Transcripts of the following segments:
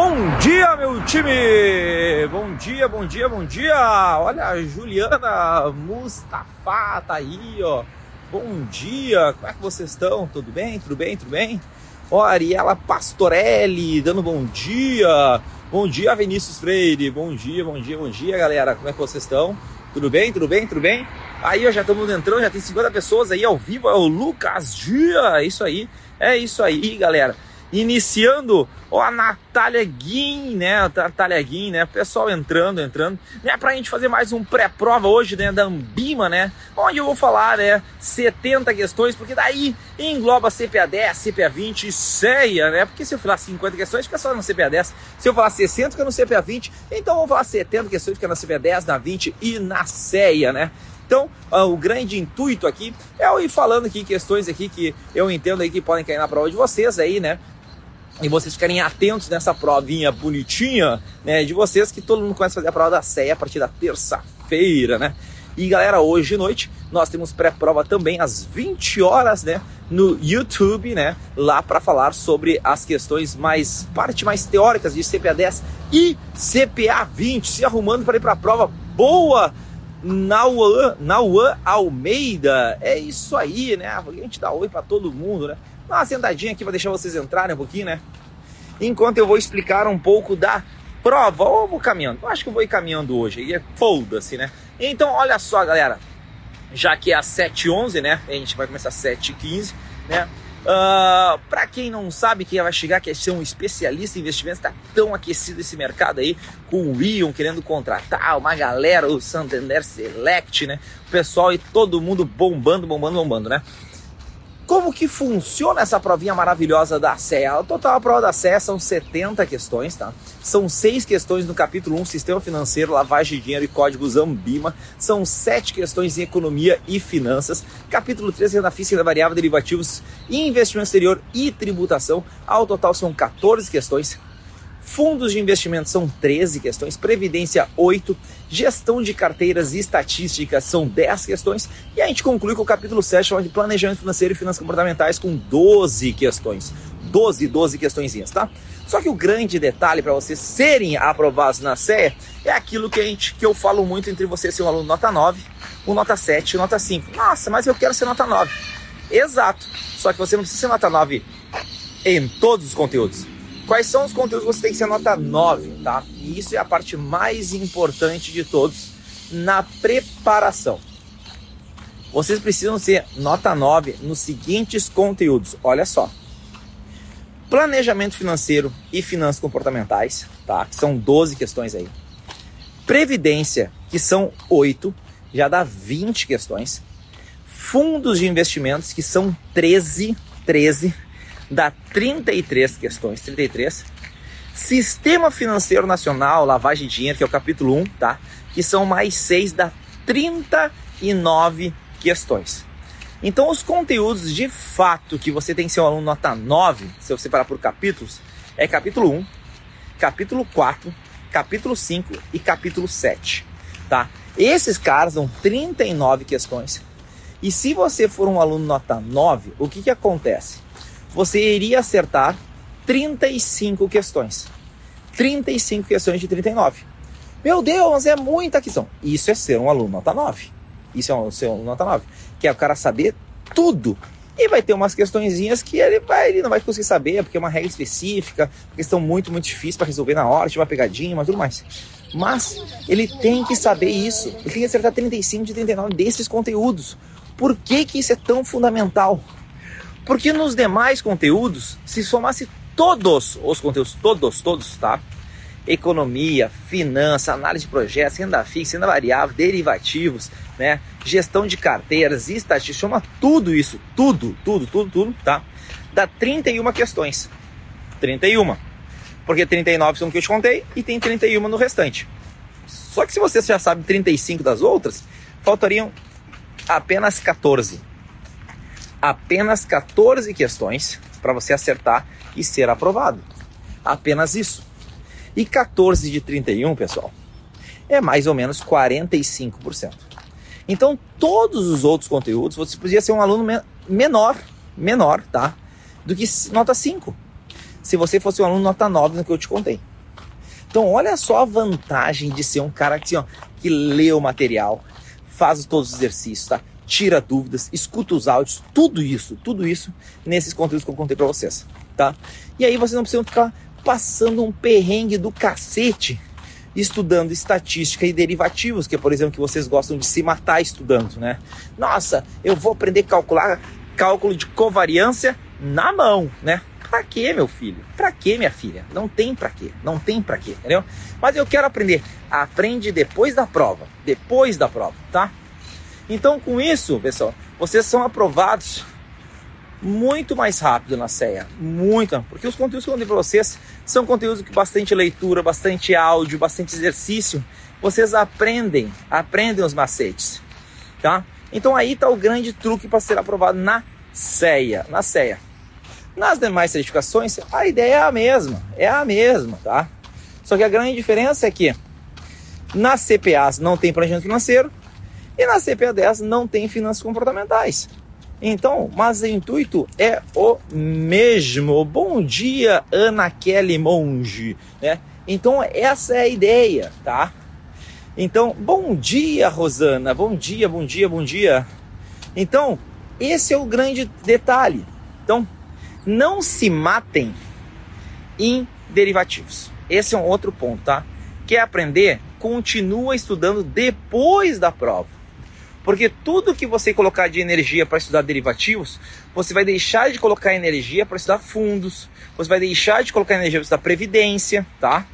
Bom dia, meu time! Bom dia, bom dia, bom dia! Olha, a Juliana Mustafa tá aí, ó. Bom dia, como é que vocês estão? Tudo bem? Tudo bem? Tudo bem? Ó, Ariela Pastorelli dando bom dia. Bom dia, Vinícius Freire. Bom dia, bom dia, bom dia, galera. Como é que vocês estão? Tudo bem? Tudo bem? Tudo bem? Aí, ó, já estamos entrando, já tem 50 pessoas aí ao vivo. É o Lucas Dia. É isso aí. É isso aí, galera iniciando ó, a Natália Guin, né? A Natália Guin, né? Pessoal entrando, entrando, né? Pra gente fazer mais um pré-prova hoje, né? Da Ambima, né? Onde eu vou falar, né? 70 questões, porque daí engloba CPA 10, CPA 20 e CEA, né? Porque se eu falar 50 questões, fica só no CPA 10. Se eu falar 60, fica no CPA 20. Então eu vou falar 70 questões, fica na CPA 10, na 20 e na CEA, né? Então, uh, o grande intuito aqui é eu ir falando aqui questões aqui que eu entendo aí que podem cair na prova de vocês aí, né? E vocês ficarem atentos nessa provinha bonitinha, né, de vocês, que todo mundo começa a fazer a prova da CEA a partir da terça-feira, né? E galera, hoje de noite nós temos pré-prova também às 20 horas, né, no YouTube, né, lá para falar sobre as questões mais parte mais teóricas de CPA 10 e CPA 20, se arrumando para ir para a prova boa. Nauan, Nauan Almeida, é isso aí, né? A gente dá oi para todo mundo, né? Dá uma sentadinha aqui para deixar vocês entrarem um pouquinho, né? Enquanto eu vou explicar um pouco da prova, ou eu vou caminhando. Eu acho que eu vou ir caminhando hoje, e é foda-se, né? Então, olha só, galera. Já que é às 7h11, né? A gente vai começar às 7h15, né? Uh, ah, para quem não sabe, quem vai chegar, quer ser um especialista em investimentos, está tão aquecido esse mercado aí, com o Ion querendo contratar uma galera, o Santander Select, né? O pessoal e todo mundo bombando, bombando, bombando, né? Como que funciona essa provinha maravilhosa da CEA? O total a prova da CEA são 70 questões, tá? São seis questões no capítulo 1, Sistema Financeiro, Lavagem de Dinheiro e Códigos Ambima. São sete questões em Economia e Finanças. Capítulo 3, Renda Física, Renda Variável, Derivativos e Investimento Exterior e Tributação. Ao total são 14 questões. Fundos de investimento são 13 questões, previdência 8, gestão de carteiras e estatísticas são 10 questões, e a gente conclui com o capítulo 7, de planejamento financeiro e finanças comportamentais com 12 questões. 12, 12 questõezinhas, tá? Só que o grande detalhe para vocês serem aprovados na CEA é aquilo que, a gente, que eu falo muito entre você ser um aluno nota 9, um nota 7 e nota 5. Nossa, mas eu quero ser nota 9. Exato. Só que você não precisa ser nota 9 em todos os conteúdos. Quais são os conteúdos que você tem que ser nota 9, tá? E isso é a parte mais importante de todos na preparação. Vocês precisam ser nota 9 nos seguintes conteúdos. Olha só. Planejamento financeiro e finanças comportamentais, tá? Que são 12 questões aí. Previdência, que são 8, já dá 20 questões. Fundos de investimentos, que são 13, 13 dá 33 questões, 33. Sistema Financeiro Nacional, Lavagem de Dinheiro, que é o capítulo 1, tá? Que são mais 6, dá 39 questões. Então, os conteúdos de fato que você tem que ser um aluno nota 9, se eu separar por capítulos, é capítulo 1, capítulo 4, capítulo 5 e capítulo 7, tá? Esses caras dão 39 questões. E se você for um aluno nota 9, o que que acontece? Você iria acertar 35 questões. 35 questões de 39. Meu Deus, é muita questão. Isso é ser um aluno nota 9. Isso é um, ser um aluno nota 9. Que é o cara saber tudo. E vai ter umas questõezinhas que ele, vai, ele não vai conseguir saber, porque é uma regra específica, questão muito, muito difícil para resolver na hora, tipo uma pegadinha, mas tudo mais. Mas ele tem que saber isso. Ele tem que acertar 35 de 39 desses conteúdos. Por que, que isso é tão fundamental? Porque nos demais conteúdos, se somasse todos os conteúdos, todos, todos, tá? Economia, finança, análise de projetos, renda fixa, renda variável, derivativos, né? Gestão de carteiras, estatística, soma tudo isso, tudo, tudo, tudo, tudo, tá? Dá 31 questões. 31. Porque 39 são que eu te contei e tem 31 no restante. Só que se você já sabe 35 das outras, faltariam apenas 14 apenas 14 questões para você acertar e ser aprovado. Apenas isso. E 14 de 31, pessoal, é mais ou menos 45%. Então, todos os outros conteúdos, você podia ser um aluno menor, menor, tá? Do que nota 5. se você fosse um aluno nota 9 no que eu te contei. Então, olha só a vantagem de ser um cara que, assim, ó, que lê o material, faz todos os exercícios, tá? Tira dúvidas, escuta os áudios, tudo isso, tudo isso nesses conteúdos que eu contei para vocês, tá? E aí vocês não precisam ficar passando um perrengue do cacete estudando estatística e derivativos, que é, por exemplo, que vocês gostam de se matar estudando, né? Nossa, eu vou aprender a calcular cálculo de covariância na mão, né? Pra quê, meu filho? Pra quê, minha filha? Não tem pra quê. Não tem pra quê, entendeu? Mas eu quero aprender. Aprende depois da prova. Depois da prova, tá? Então, com isso, pessoal, vocês são aprovados muito mais rápido na CEA. Muito. Porque os conteúdos que eu contei pra vocês são conteúdos com bastante leitura, bastante áudio, bastante exercício. Vocês aprendem, aprendem os macetes, tá? Então aí está o grande truque para ser aprovado na CEA, na CEA. Nas demais certificações, a ideia é a mesma, é a mesma, tá? Só que a grande diferença é que nas CPAs não tem planejamento financeiro e na CPA 10 não tem finanças comportamentais. Então, mas o intuito é o mesmo. Bom dia, Ana Kelly Monge, né? Então, essa é a ideia, tá? Então, bom dia, Rosana. Bom dia, bom dia, bom dia. Então, esse é o grande detalhe. Então, não se matem em derivativos. Esse é um outro ponto, tá? Quer aprender? Continua estudando depois da prova. Porque tudo que você colocar de energia para estudar derivativos, você vai deixar de colocar energia para estudar fundos, você vai deixar de colocar energia para estudar previdência, tá?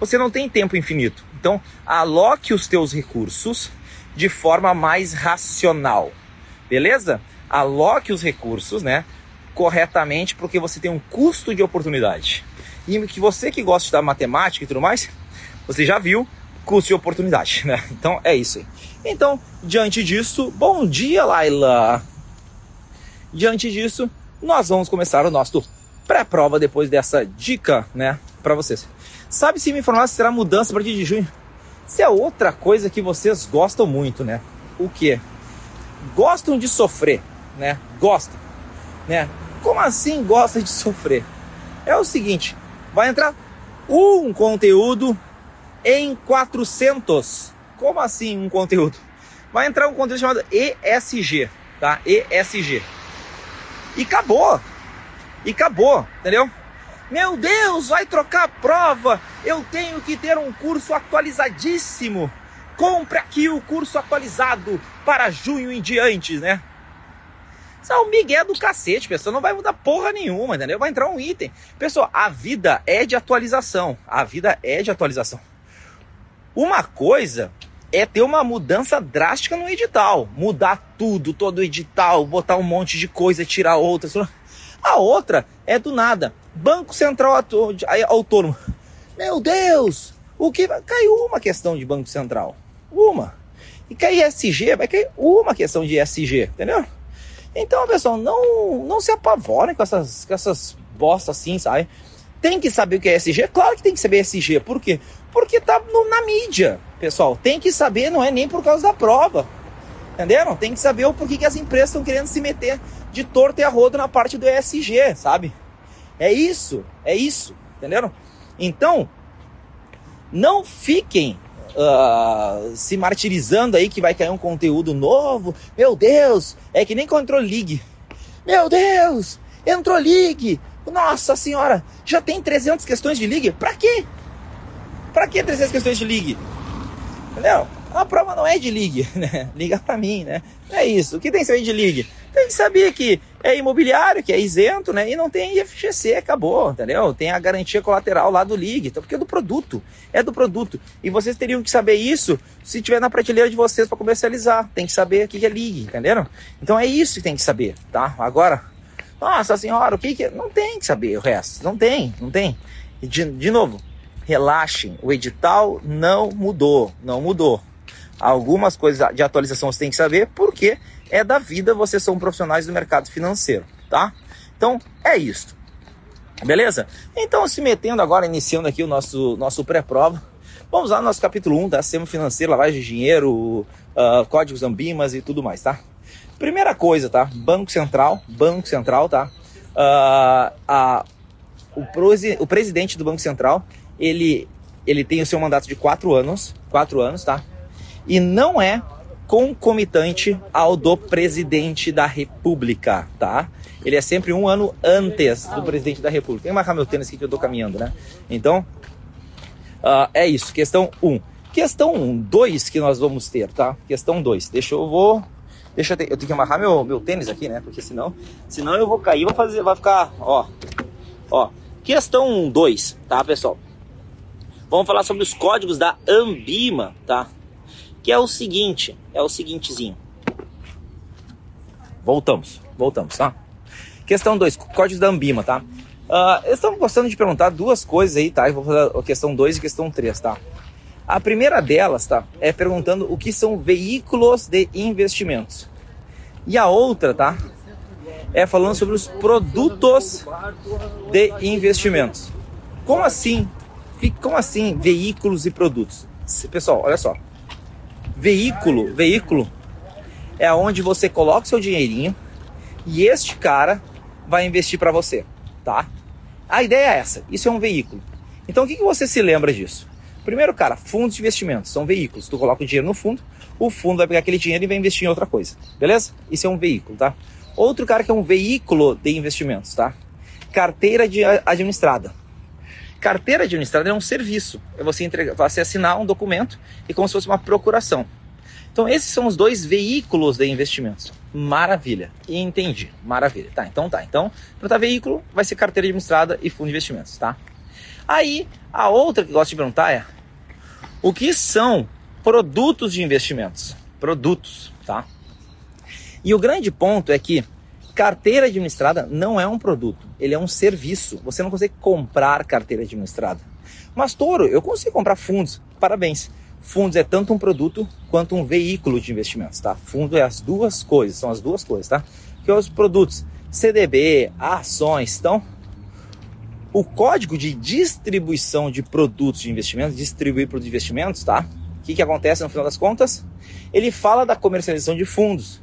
Você não tem tempo infinito. Então, aloque os teus recursos de forma mais racional. Beleza? Aloque os recursos, né? corretamente porque você tem um custo de oportunidade. E que você que gosta de estudar matemática e tudo mais, você já viu custo de oportunidade, né? Então é isso aí. Então, diante disso, bom dia, Laila. Diante disso, nós vamos começar o nosso pré-prova depois dessa dica, né, para vocês. Sabe se me informar se será mudança a partir de junho? Isso é outra coisa que vocês gostam muito, né? O que? Gostam de sofrer, né? Gostam, né? Como assim gosta de sofrer? É o seguinte, vai entrar um conteúdo em 400. Como assim um conteúdo? Vai entrar um conteúdo chamado ESG, tá? ESG. E acabou. E acabou, entendeu? Meu Deus, vai trocar a prova. Eu tenho que ter um curso atualizadíssimo. Compre aqui o curso atualizado para junho em diante, né? Isso é um migué do cacete, pessoal. Não vai mudar porra nenhuma, entendeu? Vai entrar um item. Pessoal, a vida é de atualização. A vida é de atualização. Uma coisa é ter uma mudança drástica no edital. Mudar tudo, todo o edital, botar um monte de coisa, tirar outras. A outra é do nada. Banco Central Autônomo. Meu Deus! O que caiu uma questão de Banco Central? Uma. E cair SG, vai cair uma questão de SG, entendeu? Então, pessoal, não, não se apavorem com essas, com essas bostas assim, sabe? Tem que saber o que é SG? Claro que tem que saber SG. Por quê? Porque tá no, na mídia, pessoal. Tem que saber, não é nem por causa da prova. Entenderam? Tem que saber o porquê que as empresas estão querendo se meter de torto e a rodo na parte do ESG, sabe? É isso, é isso, entenderam? Então, não fiquem uh, se martirizando aí que vai cair um conteúdo novo. Meu Deus, é que nem Control League. Meu Deus, entrou League. Nossa senhora, já tem 300 questões de League? Pra quê? Pra que 300 questões de League? Entendeu? A prova não é de League, né? Liga pra mim, né? Não é isso. O que tem que de League? Tem que saber que é imobiliário, que é isento, né? E não tem IFGC, acabou, entendeu? Tem a garantia colateral lá do Ligue, então, porque é do produto, é do produto. E vocês teriam que saber isso se tiver na prateleira de vocês para comercializar. Tem que saber o que é Ligue, entenderam? Então é isso que tem que saber, tá? Agora, nossa senhora, o que que é? Não tem que saber o resto, não tem, não tem. E de, de novo, relaxem, o edital não mudou, não mudou. Algumas coisas de atualização você tem que saber, porque é da vida, vocês são profissionais do mercado financeiro, tá? Então, é isso. Beleza? Então, se metendo agora, iniciando aqui o nosso, nosso pré-prova, vamos lá no nosso capítulo 1, tá? Sistema financeiro, lavagem de dinheiro, uh, códigos ambimas e tudo mais, tá? Primeira coisa, tá? Banco Central, Banco Central, tá? Uh, a, o, o presidente do Banco Central, ele, ele tem o seu mandato de quatro anos, quatro anos, tá? E não é concomitante ao do presidente da República, tá? Ele é sempre um ano antes do presidente da República. Tem que marcar meu tênis aqui que eu tô caminhando, né? Então, uh, é isso. Questão 1. Um. Questão 2 que nós vamos ter, tá? Questão 2. Deixa eu vou. Deixa eu, ter, eu tenho que amarrar meu, meu tênis aqui, né? Porque senão, senão eu vou cair, vou fazer, vai ficar, ó. Ó. Questão 2, tá, pessoal? Vamos falar sobre os códigos da Ambima, tá? Que é o seguinte, é o seguintezinho. Voltamos, voltamos, tá? Questão 2, códigos da Ambima, tá? Uh, eles estão gostando de perguntar duas coisas aí, tá? Eu vou fazer a questão 2 e questão 3, tá? A primeira delas, tá? É perguntando o que são veículos de investimentos. E a outra, tá? É falando sobre os produtos de investimentos. Como assim? Como assim veículos e produtos? Pessoal, olha só. Veículo, veículo é onde você coloca seu dinheirinho e este cara vai investir para você, tá? A ideia é essa. Isso é um veículo. Então o que, que você se lembra disso? Primeiro, cara, fundos de investimentos são veículos. Tu coloca o dinheiro no fundo, o fundo vai pegar aquele dinheiro e vai investir em outra coisa. Beleza? Isso é um veículo, tá? Outro cara que é um veículo de investimentos, tá? Carteira de administrada. Carteira administrada é um serviço. É você, entregar, você assinar um documento e como se fosse uma procuração. Então, esses são os dois veículos de investimentos. Maravilha. Entendi. Maravilha. Tá, então tá. Então, para veículo, vai ser carteira administrada e fundo de investimentos, tá? Aí, a outra que eu gosto de perguntar é: o que são produtos de investimentos? Produtos, tá? E o grande ponto é que carteira administrada não é um produto, ele é um serviço. Você não consegue comprar carteira administrada. Mas, Toro, eu consigo comprar fundos. Parabéns. Fundos é tanto um produto quanto um veículo de investimentos, tá? Fundo é as duas coisas, são as duas coisas, tá? Que é os produtos CDB, ações, então o código de distribuição de produtos de investimentos, distribuir produtos de investimentos, tá? O que, que acontece no final das contas? Ele fala da comercialização de fundos,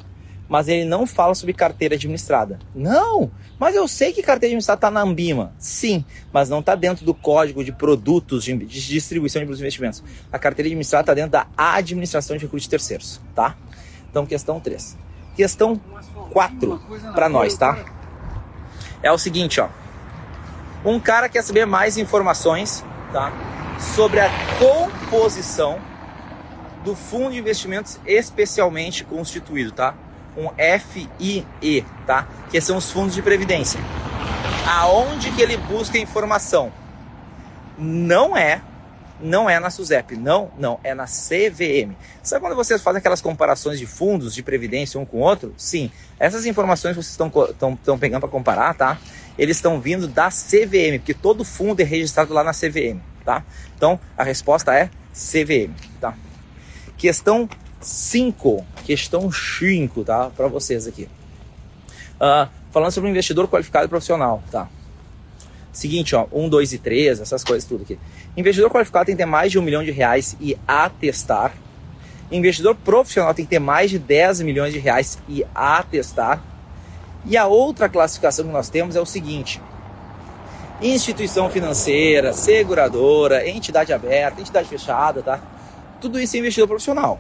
mas ele não fala sobre carteira administrada. Não, mas eu sei que carteira administrada está na Ambima. Sim, mas não está dentro do código de produtos de, distribuição de produtos de investimentos. A carteira administrada está dentro da administração de recursos terceiros, tá? Então, questão 3. Questão 4 para nós, tá? É o seguinte, ó. Um cara quer saber mais informações, tá? Sobre a composição do fundo de investimentos especialmente constituído, tá? Um FIE, tá? Que são os fundos de previdência. Aonde que ele busca informação? Não é, não é na SUSEP, não, não, é na CVM. Sabe quando vocês fazem aquelas comparações de fundos de previdência um com o outro? Sim, essas informações que vocês estão pegando para comparar, tá? Eles estão vindo da CVM, porque todo fundo é registrado lá na CVM, tá? Então, a resposta é CVM, tá? Questão 5, questão 5, tá? Para vocês aqui. Uh, falando sobre um investidor qualificado e profissional, tá? Seguinte, ó, 1, 2 e 3, essas coisas tudo aqui. Investidor qualificado tem que ter mais de um milhão de reais e atestar. Investidor profissional tem que ter mais de 10 milhões de reais e atestar. E a outra classificação que nós temos é o seguinte: instituição financeira, seguradora, entidade aberta, entidade fechada, tá? Tudo isso é investidor profissional.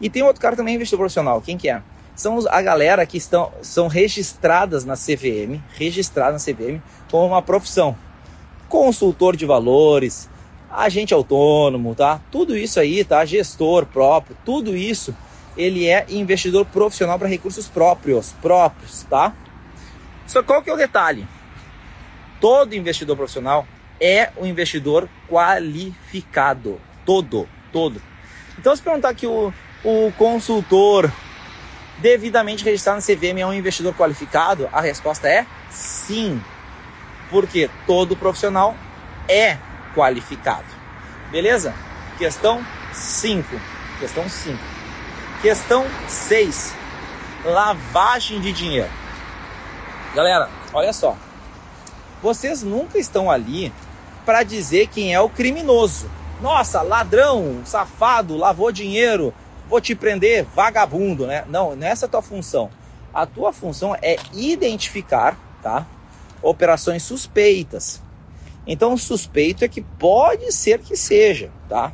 E tem outro cara também investidor profissional. Quem que é? São a galera que estão, são registradas na CVM, registradas na CVM como uma profissão. Consultor de valores, agente autônomo, tá? Tudo isso aí, tá? Gestor próprio, tudo isso ele é investidor profissional para recursos próprios, próprios, tá? Só qual que é o detalhe? Todo investidor profissional é um investidor qualificado, todo, todo. Então se perguntar que o o consultor devidamente registrado no CVM é um investidor qualificado? A resposta é sim, porque todo profissional é qualificado. Beleza? Questão 5. Questão 5. Questão 6. Lavagem de dinheiro. Galera, olha só. Vocês nunca estão ali para dizer quem é o criminoso. Nossa, ladrão, safado, lavou dinheiro, vou te prender, vagabundo, né? Não, não é tua função. A tua função é identificar, tá? operações suspeitas. Então, suspeito é que pode ser que seja, tá?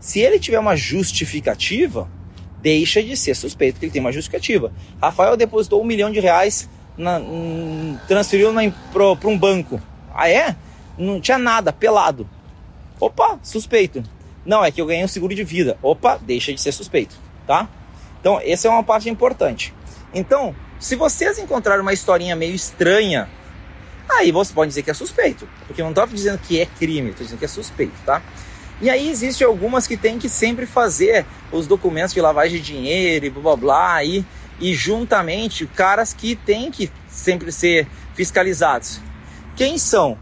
Se ele tiver uma justificativa, deixa de ser suspeito que ele tem uma justificativa. Rafael depositou um milhão de reais, na, um, transferiu para um banco. Ah, é? Não tinha nada, pelado. Opa, suspeito. Não, é que eu ganhei um seguro de vida. Opa, deixa de ser suspeito, tá? Então, essa é uma parte importante. Então, se vocês encontrarem uma historinha meio estranha, aí você pode dizer que é suspeito. Porque eu não estou dizendo que é crime, estou dizendo que é suspeito, tá? E aí existe algumas que tem que sempre fazer os documentos de lavagem de dinheiro e blá blá blá e, e juntamente caras que têm que sempre ser fiscalizados. Quem são?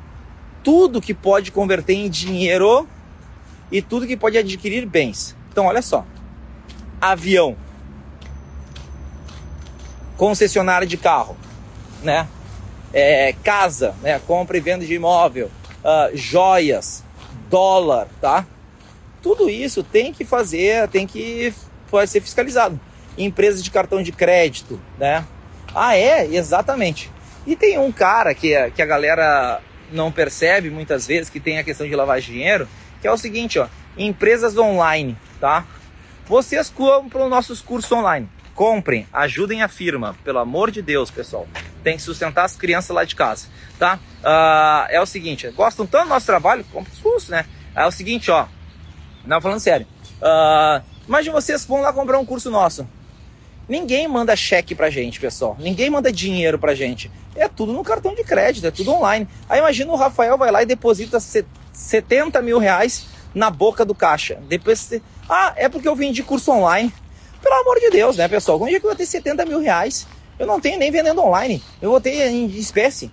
Tudo que pode converter em dinheiro e tudo que pode adquirir bens. Então olha só. Avião. Concessionária de carro, né? É, casa, né? Compra e venda de imóvel, uh, joias, dólar, tá? Tudo isso tem que fazer, tem que pode ser fiscalizado. Empresas de cartão de crédito, né? Ah, é? Exatamente. E tem um cara que, que a galera não percebe muitas vezes, que tem a questão de lavar dinheiro, que é o seguinte, ó, empresas online, tá? Vocês compram nossos cursos online. Comprem, ajudem a firma, pelo amor de Deus, pessoal. Tem que sustentar as crianças lá de casa, tá? Uh, é o seguinte, gostam tanto do nosso trabalho, comprem os cursos, né? É o seguinte, ó. Não, falando sério. Uh, imagine vocês vão lá comprar um curso nosso. Ninguém manda cheque pra gente, pessoal. Ninguém manda dinheiro pra gente. É tudo no cartão de crédito, é tudo online. Aí imagina o Rafael vai lá e deposita 70 mil reais na boca do caixa. Depois, ah, é porque eu vendi curso online. Pelo amor de Deus, né, pessoal? Como é que eu vou ter 70 mil reais? Eu não tenho nem vendendo online. Eu vou ter em espécie.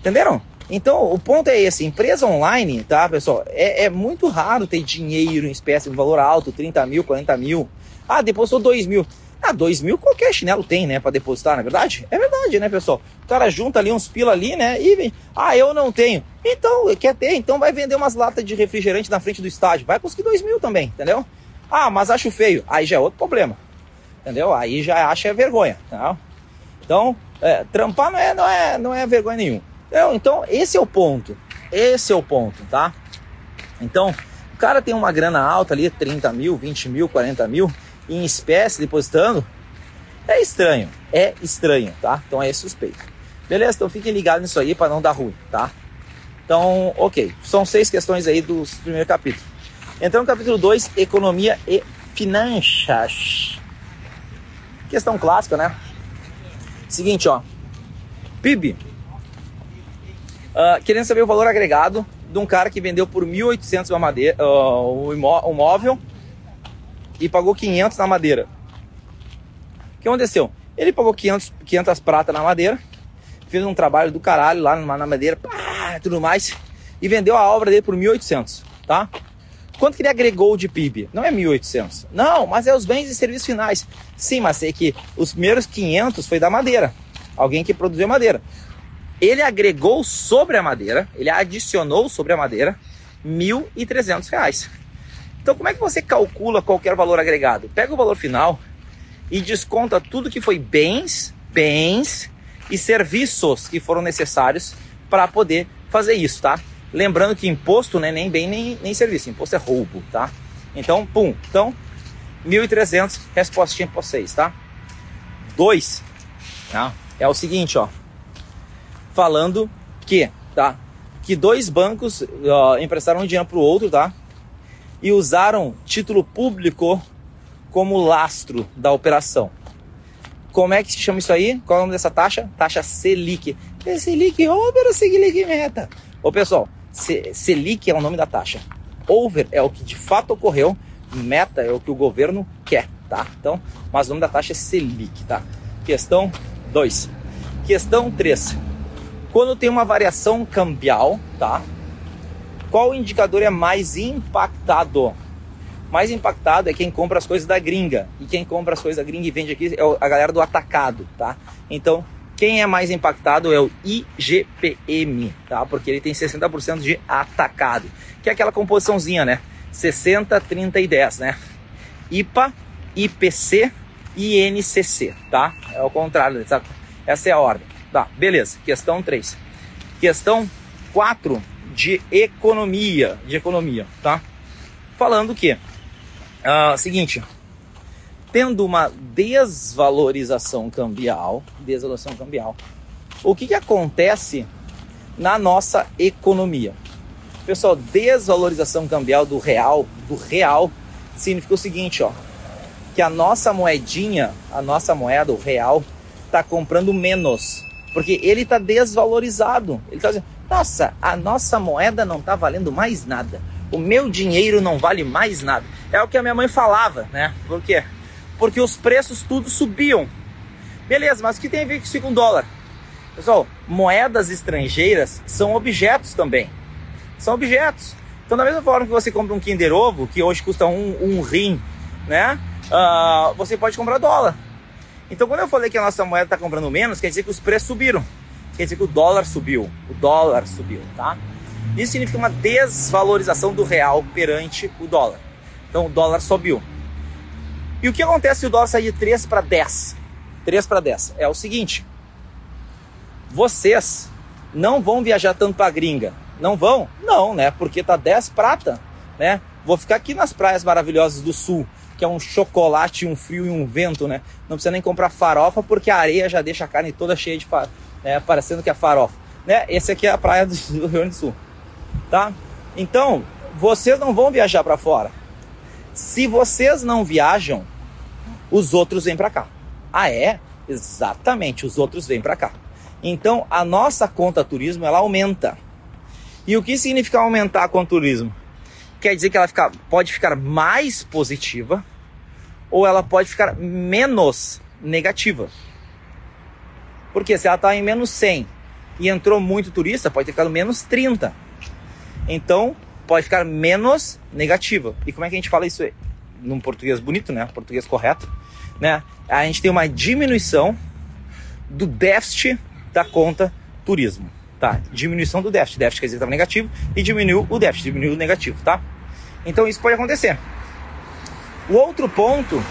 Entenderam? Então, o ponto é esse: empresa online, tá, pessoal? É, é muito raro ter dinheiro em espécie de valor alto, 30 mil, 40 mil. Ah, depositou 2 mil. Ah, 2 mil qualquer chinelo tem, né, para depositar, na é verdade? É verdade, né, pessoal? O cara junta ali uns pila ali, né, e vem. Ah, eu não tenho. Então, quer ter? Então vai vender umas latas de refrigerante na frente do estádio. Vai conseguir 2 mil também, entendeu? Ah, mas acho feio. Aí já é outro problema. Entendeu? Aí já acha vergonha. Tá? Então, é, trampar não é, não, é, não é vergonha nenhuma. Então, então, esse é o ponto. Esse é o ponto, tá? Então, o cara tem uma grana alta ali, 30 mil, 20 mil, 40 mil, em espécie depositando. É estranho. É estranho, tá? Então é suspeito. Beleza? Então fiquem ligados nisso aí para não dar ruim, tá? Então, ok. São seis questões aí do primeiro capítulo. Então, capítulo 2, Economia e Finanças. Questão clássica, né? Seguinte, ó. PIB. Uh, ah, querendo saber o valor agregado de um cara que vendeu por 1.800 uma madeira, uh, o móvel e pagou 500 na madeira. O que aconteceu? Ele pagou 500, 500 prata na madeira, fez um trabalho do caralho lá na madeira, pá, tudo mais, e vendeu a obra dele por 1.800, tá? Quanto que ele agregou de PIB? Não é 1.800. Não, mas é os bens e serviços finais. Sim, mas sei que os primeiros 500 foi da madeira. Alguém que produziu madeira. Ele agregou sobre a madeira, ele adicionou sobre a madeira R$ 1.300. Então, como é que você calcula qualquer valor agregado? Pega o valor final e desconta tudo que foi bens, bens e serviços que foram necessários para poder fazer isso, tá? Lembrando que imposto não é nem bem nem, nem serviço, imposto é roubo, tá? Então, pum. Então, 1.300, respostinha para vocês, tá? Dois, tá? é o seguinte, ó. Falando que, tá? Que dois bancos ó, emprestaram dinheiro para o outro, tá? E usaram título público como lastro da operação. Como é que se chama isso aí? Qual é o nome dessa taxa? Taxa Selic. É Selic over ou Selic meta? Ô pessoal, Selic é o nome da taxa. Over é o que de fato ocorreu. Meta é o que o governo quer, tá? Então, mas o nome da taxa é Selic, tá? Questão 2. Questão 3. Quando tem uma variação cambial, tá? Qual indicador é mais impactado? Mais impactado é quem compra as coisas da gringa. E quem compra as coisas da gringa e vende aqui é a galera do atacado, tá? Então, quem é mais impactado é o IGPM, tá? Porque ele tem 60% de atacado, que é aquela composiçãozinha, né? 60, 30 e 10, né? IPA, IPC e INCC, tá? É o contrário, essa é a ordem. Tá, beleza. Questão 3. Questão 4 de economia, de economia, tá? Falando que, uh, seguinte, tendo uma desvalorização cambial, desvalorização cambial, o que, que acontece na nossa economia? Pessoal, desvalorização cambial do real, do real, significa o seguinte, ó, que a nossa moedinha, a nossa moeda, o real, está comprando menos, porque ele está desvalorizado. Ele dizendo, nossa, a nossa moeda não está valendo mais nada. O meu dinheiro não vale mais nada. É o que a minha mãe falava, né? Por quê? Porque os preços tudo subiam. Beleza, mas o que tem a ver com isso com dólar? Pessoal, moedas estrangeiras são objetos também. São objetos. Então, da mesma forma que você compra um Kinder Ovo, que hoje custa um, um rim, né? Uh, você pode comprar dólar. Então, quando eu falei que a nossa moeda está comprando menos, quer dizer que os preços subiram quer dizer que o dólar subiu. O dólar subiu, tá? Isso significa uma desvalorização do real perante o dólar. Então o dólar subiu. E o que acontece se o dólar sair de 3 para 10? 3 para 10 é o seguinte: vocês não vão viajar tanto para gringa. Não vão? Não, né? Porque tá 10 prata, né? Vou ficar aqui nas praias maravilhosas do sul, que é um chocolate, um frio e um vento, né? Não precisa nem comprar farofa porque a areia já deixa a carne toda cheia de farofa né, parecendo que é farofa. Né? Esse aqui é a praia do Rio Grande do Sul. Tá? Então, vocês não vão viajar para fora. Se vocês não viajam, os outros vêm para cá. Ah, é? Exatamente, os outros vêm para cá. Então, a nossa conta turismo ela aumenta. E o que significa aumentar a conta turismo? Quer dizer que ela fica, pode ficar mais positiva ou ela pode ficar menos negativa. Porque se ela está em menos 100 e entrou muito turista, pode ter ficado menos 30. Então, pode ficar menos negativa. E como é que a gente fala isso num português bonito, né? Português correto, né? A gente tem uma diminuição do déficit da conta turismo, tá? Diminuição do déficit. Déficit quer dizer que estava negativo e diminuiu o déficit, diminuiu o negativo, tá? Então isso pode acontecer. O outro ponto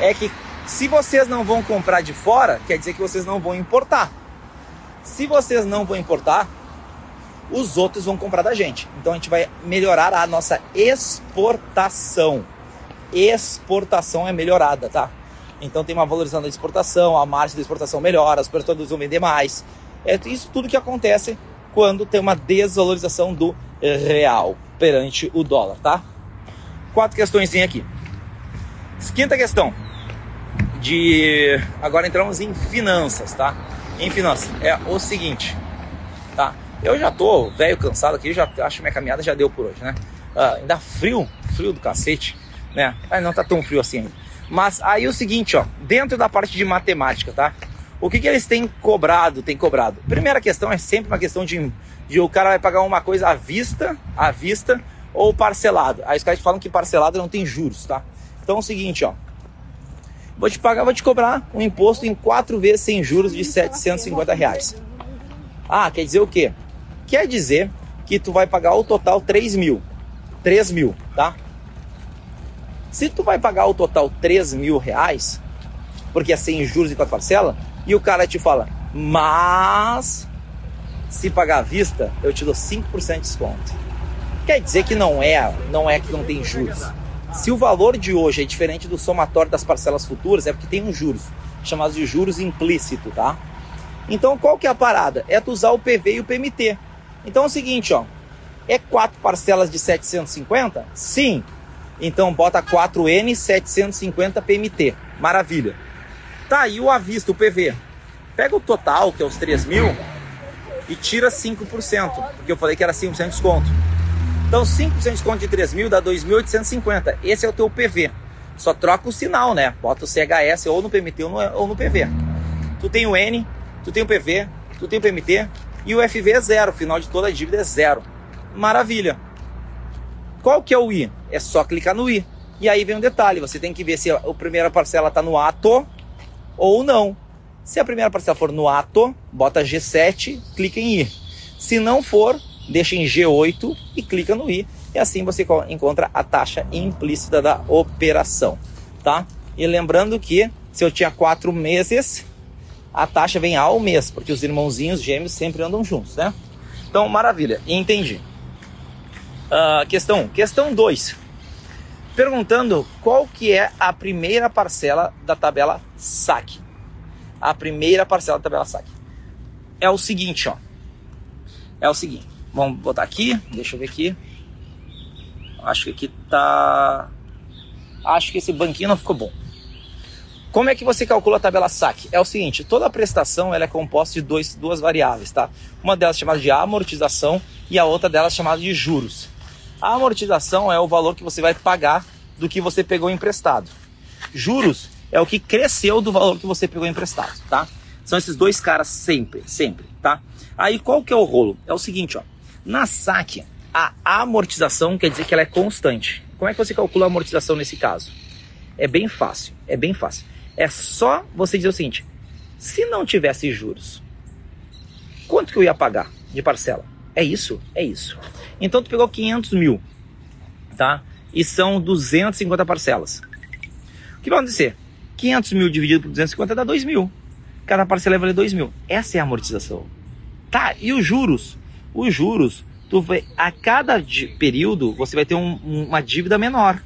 é que se vocês não vão comprar de fora, quer dizer que vocês não vão importar. Se vocês não vão importar, os outros vão comprar da gente. Então a gente vai melhorar a nossa exportação. Exportação é melhorada, tá? Então tem uma valorização da exportação, a margem da exportação melhora, os produtores vão vender mais. É isso tudo que acontece quando tem uma desvalorização do real perante o dólar, tá? Quatro questões aqui. Quinta questão de agora entramos em finanças, tá? Em finanças é o seguinte, tá? Eu já tô velho cansado aqui, já acho que minha caminhada já deu por hoje, né? Uh, ainda frio, frio do cacete, né? Mas não tá tão frio assim ainda. Mas aí o seguinte, ó, dentro da parte de matemática, tá? O que, que eles têm cobrado, tem cobrado? Primeira questão é sempre uma questão de, de o cara vai pagar uma coisa à vista, à vista ou parcelado. Aí os caras falam que parcelado não tem juros, tá? Então é o seguinte, ó, vou te pagar, vou te cobrar um imposto em quatro vezes sem juros de 750 reais. Ah, quer dizer o quê? Quer dizer que tu vai pagar o total 3 mil. 3 mil, tá? Se tu vai pagar o total 3 mil reais, porque é sem juros e quatro parcelas, e o cara te fala, mas se pagar à vista, eu te dou 5% de desconto. Quer dizer que não é, não é que não tem juros. Se o valor de hoje é diferente do somatório das parcelas futuras, é porque tem uns juros, chamados de juros implícito, tá? Então qual que é a parada? É tu usar o PV e o PMT. Então é o seguinte, ó. É quatro parcelas de 750? Sim. Então bota 4N 750 PMT. Maravilha. Tá aí o avista, o PV. Pega o total, que é os 3 mil, e tira 5%, porque eu falei que era 5% de desconto. Então 5% de desconto de 3 mil dá 2.850. Esse é o teu PV. Só troca o sinal, né? Bota o CHS ou no PMT ou no, ou no PV. Tu tem o N, tu tem o PV, tu tem o PMT e o FV é zero. O final de toda a dívida é zero. Maravilha. Qual que é o I? É só clicar no I. E aí vem um detalhe, você tem que ver se a primeira parcela está no ato ou não. Se a primeira parcela for no ato, bota G7, clica em I. Se não for, deixa em G8 e clica no I. E assim você encontra a taxa implícita da operação, tá? E lembrando que se eu tinha quatro meses, a taxa vem ao mês, porque os irmãozinhos gêmeos sempre andam juntos, né? Então, maravilha, entendi. Uh, questão Questão 2. Perguntando qual que é a primeira parcela da tabela saque. A primeira parcela da tabela saque. É o seguinte, ó. É o seguinte. Vamos botar aqui. Deixa eu ver aqui. Acho que aqui tá... Acho que esse banquinho não ficou bom. Como é que você calcula a tabela saque? É o seguinte, toda prestação ela é composta de dois, duas variáveis, tá? Uma delas chamada de amortização e a outra delas chamada de juros. A amortização é o valor que você vai pagar do que você pegou emprestado. Juros é o que cresceu do valor que você pegou emprestado, tá? São esses dois caras sempre, sempre, tá? Aí qual que é o rolo? É o seguinte, ó. Na saque, a amortização quer dizer que ela é constante. Como é que você calcula a amortização nesse caso? É bem fácil, é bem fácil. É só você dizer o seguinte: se não tivesse juros, quanto que eu ia pagar de parcela? É isso, é isso. Então tu pegou 500 mil, tá? E são 250 parcelas. O que vai acontecer? 500 mil dividido por 250 dá 2 mil. Cada parcela vai valer 2 mil. Essa é a amortização. Tá, e os juros? Os juros, tu vai, a cada período você vai ter um, uma dívida menor.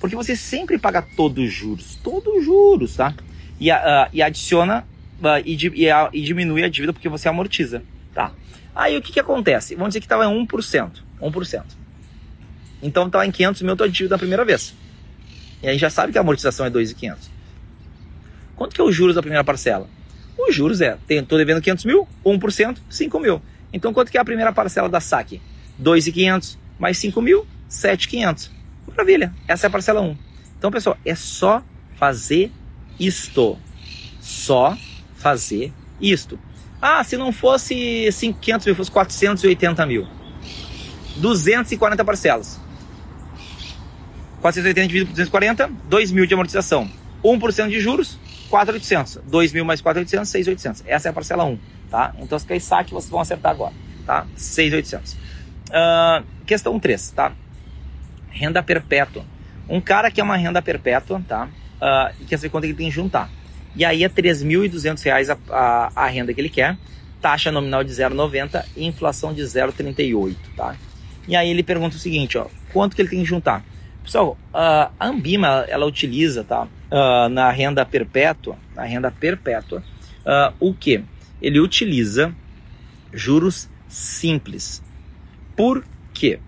Porque você sempre paga todos os juros, todos os juros, tá? E, uh, e adiciona uh, e, e, uh, e, diminui a dívida porque você amortiza, tá? Aí o que, que acontece? Vamos dizer que estava em 1%, 1%. Então estava em 500 mil tua dívida na primeira vez. E aí já sabe que a amortização é 2,500. Quanto que é os juros da primeira parcela? Os juros é, estou devendo 500 mil, 1%, 5 mil. Então quanto que é a primeira parcela da saque? 2,500 mais 5 mil, 7,500. Maravilha, essa é a parcela 1. Então, pessoal, é só fazer isto. Só fazer isto. Ah, se não fosse 500 mil, fosse 480 mil. 240 parcelas. 480 dividido por 240, 2 mil de amortização. 1% de juros, 4.800. 2 mil mais 4.800, 6.800. Essa é a parcela 1, tá? Então, se quer saque, vocês vão acertar agora, tá? 6.800. Uh, questão 3, tá? renda perpétua. Um cara que é uma renda perpétua, tá? Uh, e quer saber quanto ele tem que juntar. E aí é R$ 3.200 a, a, a renda que ele quer, taxa nominal de 0,90 e inflação de 0,38, tá? E aí ele pergunta o seguinte, ó, quanto que ele tem que juntar? Pessoal, uh, a Ambima, ela utiliza, tá? Uh, na renda perpétua, na renda perpétua, o que? Ele utiliza juros simples. Por quê?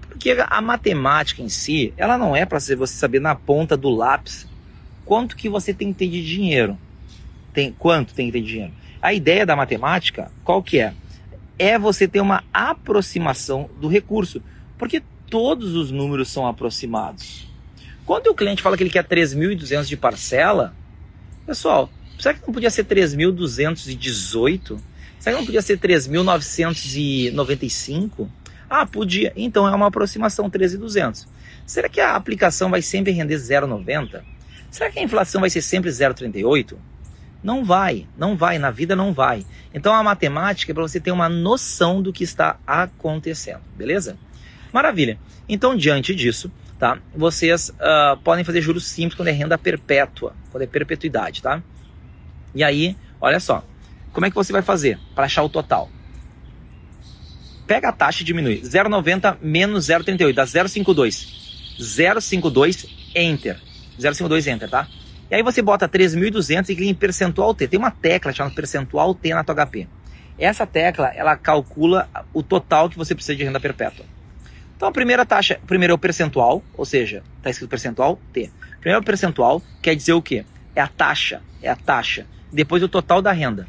Porque a matemática em si, ela não é para você saber na ponta do lápis quanto que você tem que ter de dinheiro. Tem, quanto tem que ter de dinheiro. A ideia da matemática, qual que é? É você ter uma aproximação do recurso. Porque todos os números são aproximados. Quando o cliente fala que ele quer 3.200 de parcela, pessoal, será que não podia ser 3.218? Será que não podia ser 3.995? Ah, podia. Então é uma aproximação 13,200. Será que a aplicação vai sempre render 0,90? Será que a inflação vai ser sempre 0,38? Não vai, não vai, na vida não vai. Então a matemática é para você ter uma noção do que está acontecendo, beleza? Maravilha. Então, diante disso, tá? Vocês uh, podem fazer juros simples quando é renda perpétua, quando é perpetuidade, tá? E aí, olha só, como é que você vai fazer para achar o total? Pega a taxa e diminui. 0,90 menos 0,38 dá 0,52. 0,52 Enter. 0,52 Enter, tá? E aí você bota 3.200 e clica em percentual T. Tem uma tecla chamada percentual T na tua HP. Essa tecla, ela calcula o total que você precisa de renda perpétua. Então a primeira taxa, primeiro é o percentual, ou seja, está escrito percentual T. Primeiro é o percentual, quer dizer o quê? É a taxa, é a taxa. Depois o total da renda.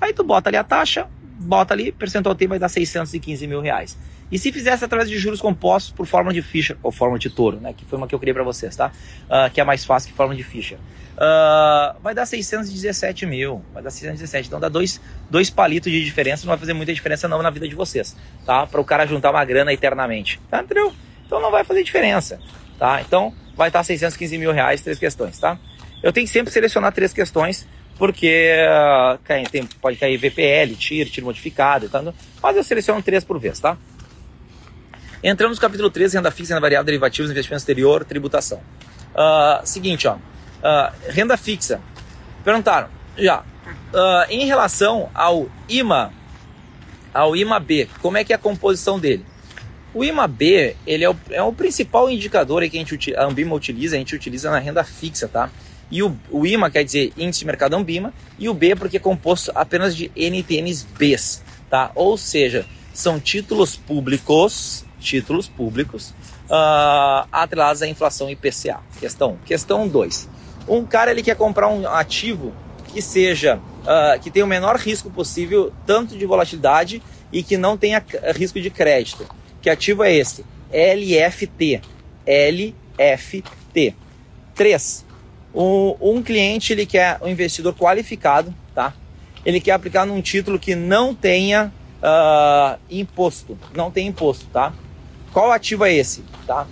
Aí tu bota ali a taxa, bota ali, percentual T vai dar 615 mil reais. E se fizesse através de juros compostos por fórmula de Fischer, ou fórmula de Toro, né, que foi uma que eu criei para vocês, tá? Uh, que é mais fácil que fórmula de Fischer. Uh, vai dar 617 mil, vai dar 617. Então dá dois, dois palitos de diferença, não vai fazer muita diferença não na vida de vocês, tá? Para o cara juntar uma grana eternamente, tá? Entendeu? Então não vai fazer diferença, tá? Então vai estar 615 mil reais, três questões, tá? Eu tenho que sempre selecionar três questões porque uh, tem, pode cair VPL, tiro, tiro modificado tal. Mas eu seleciono três por vez, tá? Entramos no capítulo 13, renda fixa, renda variável, derivativos, investimento exterior, tributação. Uh, seguinte, ó. Uh, renda fixa. Perguntaram, já. em relação ao IMA, ao IMA-B. Como é que é a composição dele? O IMA-B, ele é o, é o principal indicador que a, gente, a Ambima utiliza, a gente utiliza na renda fixa, tá? E o, o IMA quer dizer Índice de Mercado Ambima, e o B porque é composto apenas de NTNs Bs, tá? Ou seja, são títulos públicos, títulos públicos, uh, atrelados à inflação IPCA. Questão 1. Questão 2. Um cara ele quer comprar um ativo que seja, uh, que tenha o menor risco possível, tanto de volatilidade e que não tenha risco de crédito. Que ativo é esse? LFT. LFT. 3. Um, um cliente ele quer um investidor qualificado, tá? Ele quer aplicar num título que não tenha uh, imposto, não tem imposto, tá? Qual ativo é esse, tá?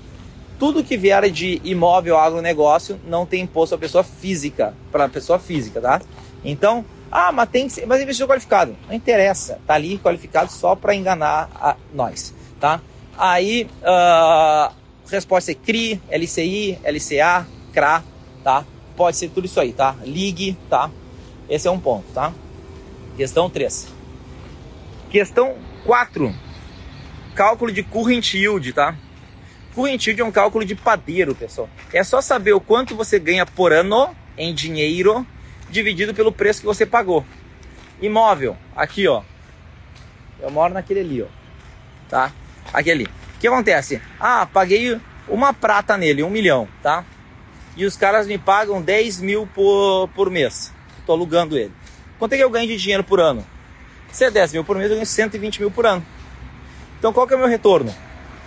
Tudo que vier de imóvel, agronegócio, não tem imposto para pessoa física, para pessoa física, tá? Então, ah, mas tem que ser, mas investidor qualificado, não interessa, tá ali qualificado só para enganar a nós, tá? Aí, uh, resposta é CRI, LCI, LCA, CRA, tá? Pode ser tudo isso aí, tá? Ligue, tá? Esse é um ponto, tá? Questão 3. Questão 4 cálculo de current yield, tá? Current yield é um cálculo de padeiro, pessoal. É só saber o quanto você ganha por ano em dinheiro dividido pelo preço que você pagou. Imóvel, aqui ó. Eu moro naquele ali, ó. Tá? Aquele. O que acontece? Ah, paguei uma prata nele, um milhão, tá? E os caras me pagam 10 mil por, por mês. Tô alugando ele. Quanto é que eu ganho de dinheiro por ano? Se é 10 mil por mês, eu ganho 120 mil por ano. Então qual que é o meu retorno?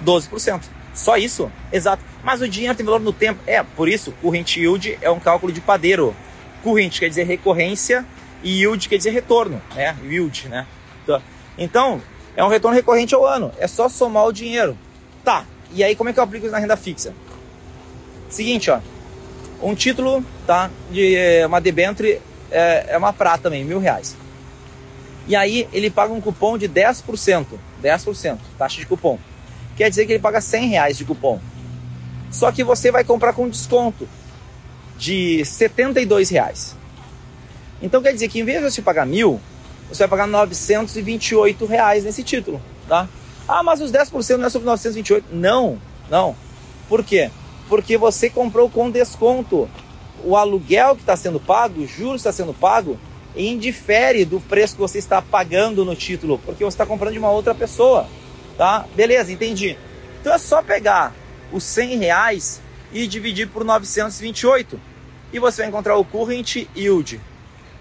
12%. Só isso? Exato. Mas o dinheiro tem valor no tempo. É, por isso, current yield é um cálculo de padeiro. Current quer dizer recorrência e yield quer dizer retorno, né? Yield, né? Então, então, é um retorno recorrente ao ano. É só somar o dinheiro. Tá. E aí, como é que eu aplico isso na renda fixa? Seguinte, ó. Um título, tá? De é, uma debenture é, é uma prata também, mil reais. E aí ele paga um cupom de 10%. 10%, taxa de cupom. Quer dizer que ele paga 100 reais de cupom. Só que você vai comprar com desconto de 72 reais. Então quer dizer que em vez de você pagar mil, você vai pagar 928 reais nesse título, tá? Ah, mas os 10% não é sobre 928. Não, não. Por quê? Porque você comprou com desconto. O aluguel que está sendo pago, o juros está sendo pago, indifere do preço que você está pagando no título, porque você está comprando de uma outra pessoa, tá? Beleza, entendi. Então é só pegar os 100 reais e dividir por 928 e você vai encontrar o current yield.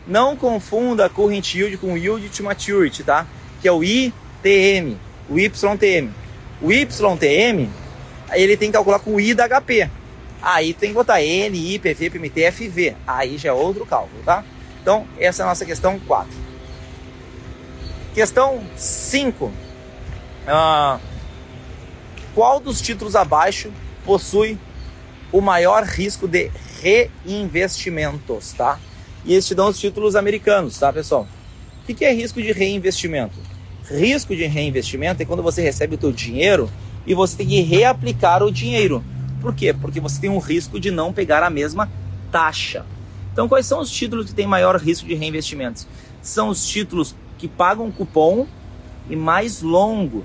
Não confunda current yield com yield to maturity, tá? Que é o ITM, o YTM. O YTM, ele tem que calcular com o I da HP. Aí tem que botar N, I, PV, PMT, FV. Aí já é outro cálculo, tá? Então, essa é a nossa questão 4. Questão 5. Ah, qual dos títulos abaixo possui o maior risco de reinvestimentos, tá? E esses te dão os títulos americanos, tá, pessoal? O que é risco de reinvestimento? Risco de reinvestimento é quando você recebe o teu dinheiro e você tem que reaplicar o dinheiro. Por quê? Porque você tem um risco de não pegar a mesma taxa. Então, quais são os títulos que têm maior risco de reinvestimentos? São os títulos que pagam cupom e mais longo.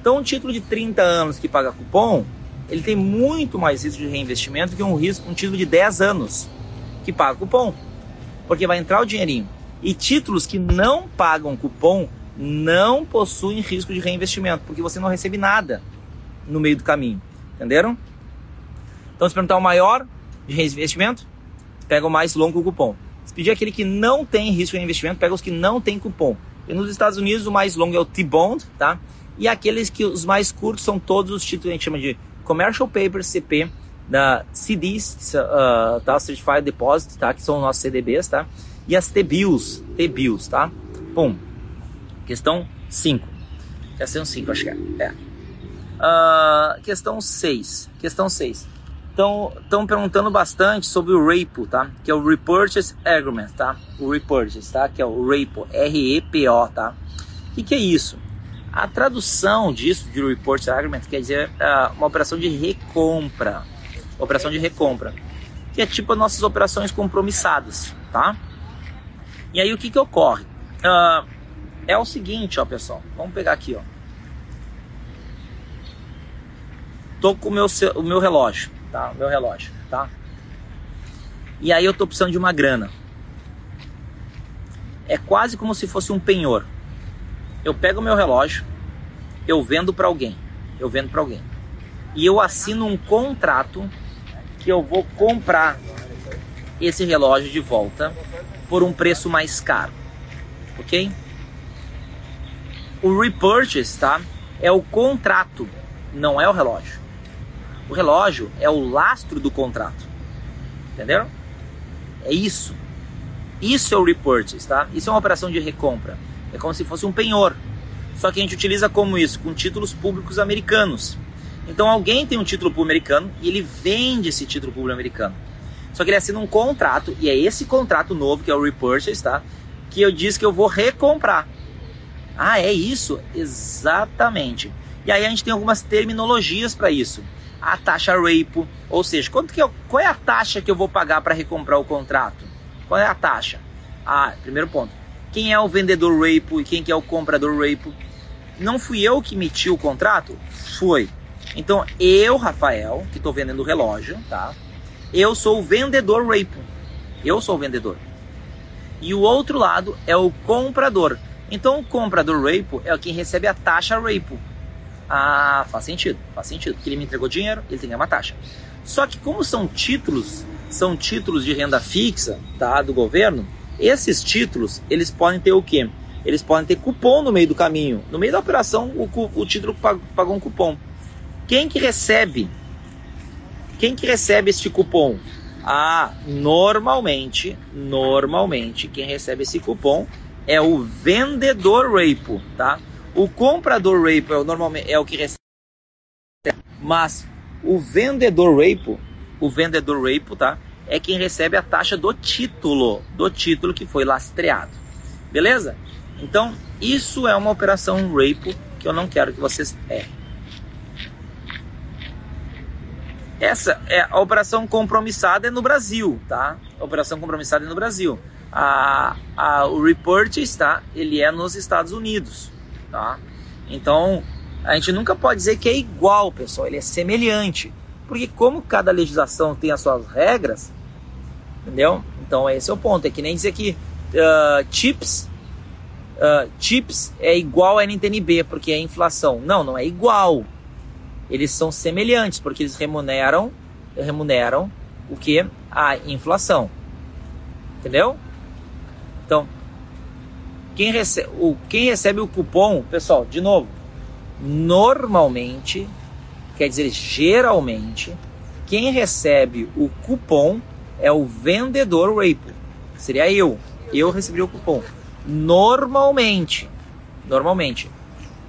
Então, um título de 30 anos que paga cupom, ele tem muito mais risco de reinvestimento que um, risco, um título de 10 anos que paga cupom, porque vai entrar o dinheirinho. E títulos que não pagam cupom não possuem risco de reinvestimento, porque você não recebe nada no meio do caminho. Entenderam? Então, se perguntar o maior de reinvestimento, pega o mais longo cupom. Se pedir aquele que não tem risco de investimento, pega os que não tem cupom. E nos Estados Unidos, o mais longo é o T-Bond, tá? E aqueles que os mais curtos são todos os títulos que a gente chama de Commercial Papers, CP, da CDs, uh, tá? Certified Deposit, tá? Que são nossos CDBs, tá? E as T-Bills, T-Bills, tá? Bom, questão 5. Questão 5, acho que é. é. Uh, questão 6. Questão 6 estão perguntando bastante sobre o REPO, tá? Que é o Repurchase Agreement, tá? O Repurchase, tá? Que é o REPO, R-E-P-O, tá? O que, que é isso? A tradução disso, de Repurchase Agreement, quer dizer uh, uma operação de recompra. Operação de recompra. Que é tipo as nossas operações compromissadas, tá? E aí o que que ocorre? Uh, é o seguinte, ó, pessoal. Vamos pegar aqui, ó. Tô com o meu, o meu relógio, tá? Meu relógio, tá? E aí eu tô precisando de uma grana. É quase como se fosse um penhor. Eu pego meu relógio, eu vendo para alguém. Eu vendo para alguém. E eu assino um contrato que eu vou comprar esse relógio de volta por um preço mais caro. OK? O repurchase, tá? É o contrato, não é o relógio. O relógio é o lastro do contrato. Entenderam? É isso. Isso é o repurchase, tá? Isso é uma operação de recompra. É como se fosse um penhor. Só que a gente utiliza como isso? Com títulos públicos americanos. Então alguém tem um título público americano e ele vende esse título público americano. Só que ele assina um contrato, e é esse contrato novo, que é o repurchase, tá? Que eu disse que eu vou recomprar. Ah, é isso? Exatamente. E aí a gente tem algumas terminologias para isso. A taxa repo, ou seja, quanto que eu, qual é a taxa que eu vou pagar para recomprar o contrato? Qual é a taxa? Ah, primeiro ponto. Quem é o vendedor repo e quem que é o comprador repo? Não fui eu que emiti o contrato? Foi. Então, eu, Rafael, que estou vendendo o relógio, tá? Eu sou o vendedor Rapo. Eu sou o vendedor. E o outro lado é o comprador. Então, o comprador Rapo é quem recebe a taxa Rapo. Ah, faz sentido, faz sentido. Porque ele me entregou dinheiro, ele tem uma taxa. Só que como são títulos, são títulos de renda fixa, tá, do governo, esses títulos, eles podem ter o quê? Eles podem ter cupom no meio do caminho. No meio da operação, o, o título pagou um cupom. Quem que recebe? Quem que recebe este cupom? Ah, normalmente, normalmente, quem recebe esse cupom é o vendedor Rapo, tá? O comprador Rapo é normalmente, é o que recebe, mas o vendedor Rapo, o vendedor Rapo, tá? É quem recebe a taxa do título, do título que foi lastreado. Beleza? Então, isso é uma operação Rapo que eu não quero que vocês errem. Essa é a operação compromissada é no Brasil, tá? A operação compromissada é no Brasil. A, a, o report está, ele é nos Estados Unidos, tá? Então a gente nunca pode dizer que é igual, pessoal. Ele é semelhante, porque como cada legislação tem as suas regras, entendeu? Então esse é o ponto. É que nem dizer que uh, chips uh, chips é igual a NTNB porque é inflação. Não, não é igual eles são semelhantes, porque eles remuneram, remuneram o que? A inflação. Entendeu? Então, quem recebe, o, quem recebe o cupom, pessoal, de novo, normalmente, quer dizer geralmente, quem recebe o cupom é o vendedor Rapo. Seria eu. Eu recebi o cupom. Normalmente. Normalmente.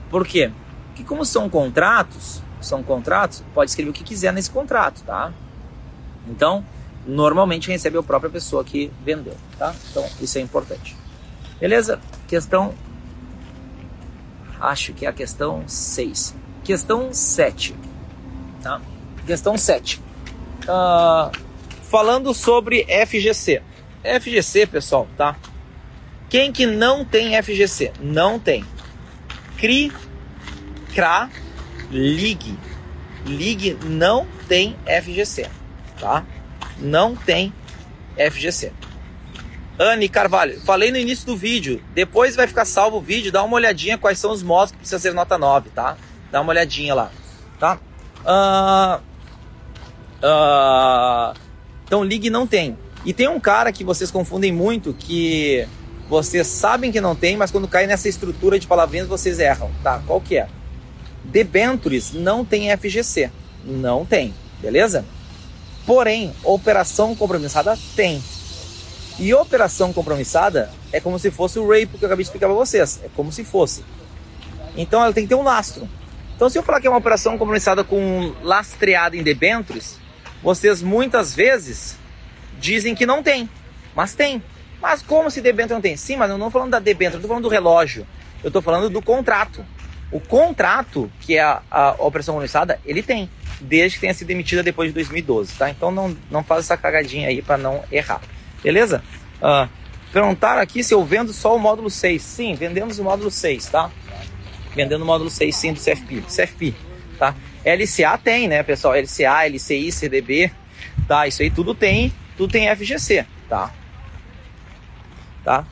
Por quê? Porque como são contratos, são contratos, pode escrever o que quiser nesse contrato, tá? Então, normalmente recebe a própria pessoa que vendeu, tá? Então, isso é importante. Beleza? Questão. Acho que é a questão 6. Questão 7. Tá? Questão 7. Uh, ah, falando sobre FGC. FGC, pessoal, tá? Quem que não tem FGC? Não tem. CRI, CRA, ligue. Ligue não tem FGC, tá? Não tem FGC. Anne Carvalho, falei no início do vídeo, depois vai ficar salvo o vídeo, dá uma olhadinha quais são os modos que precisa ser nota 9, tá? Dá uma olhadinha lá, tá? Uh, uh, então, ligue não tem. E tem um cara que vocês confundem muito, que vocês sabem que não tem, mas quando cai nessa estrutura de palavrinhas vocês erram, tá? Qual que é? Debentures não tem FGC. Não tem, beleza? Porém, operação compromissada tem. E operação compromissada é como se fosse o rape que eu acabei de explicar para vocês. É como se fosse. Então ela tem que ter um lastro. Então se eu falar que é uma operação compromissada com lastreado em debentures, vocês muitas vezes dizem que não tem. Mas tem. Mas como se debênture não tem? Sim, mas eu não estou falando da debênture, eu estou falando do relógio. Eu estou falando do contrato. O contrato, que é a, a operação comunizada, ele tem, desde que tenha sido emitida depois de 2012, tá? Então não, não faz essa cagadinha aí para não errar, beleza? Uh, Perguntaram aqui se eu vendo só o módulo 6. Sim, vendemos o módulo 6, tá? Vendendo o módulo 6 sim do CFP. CFP, tá? LCA tem, né, pessoal? LCA, LCI, CDB, tá? Isso aí tudo tem, tudo tem FGC, tá? Tá?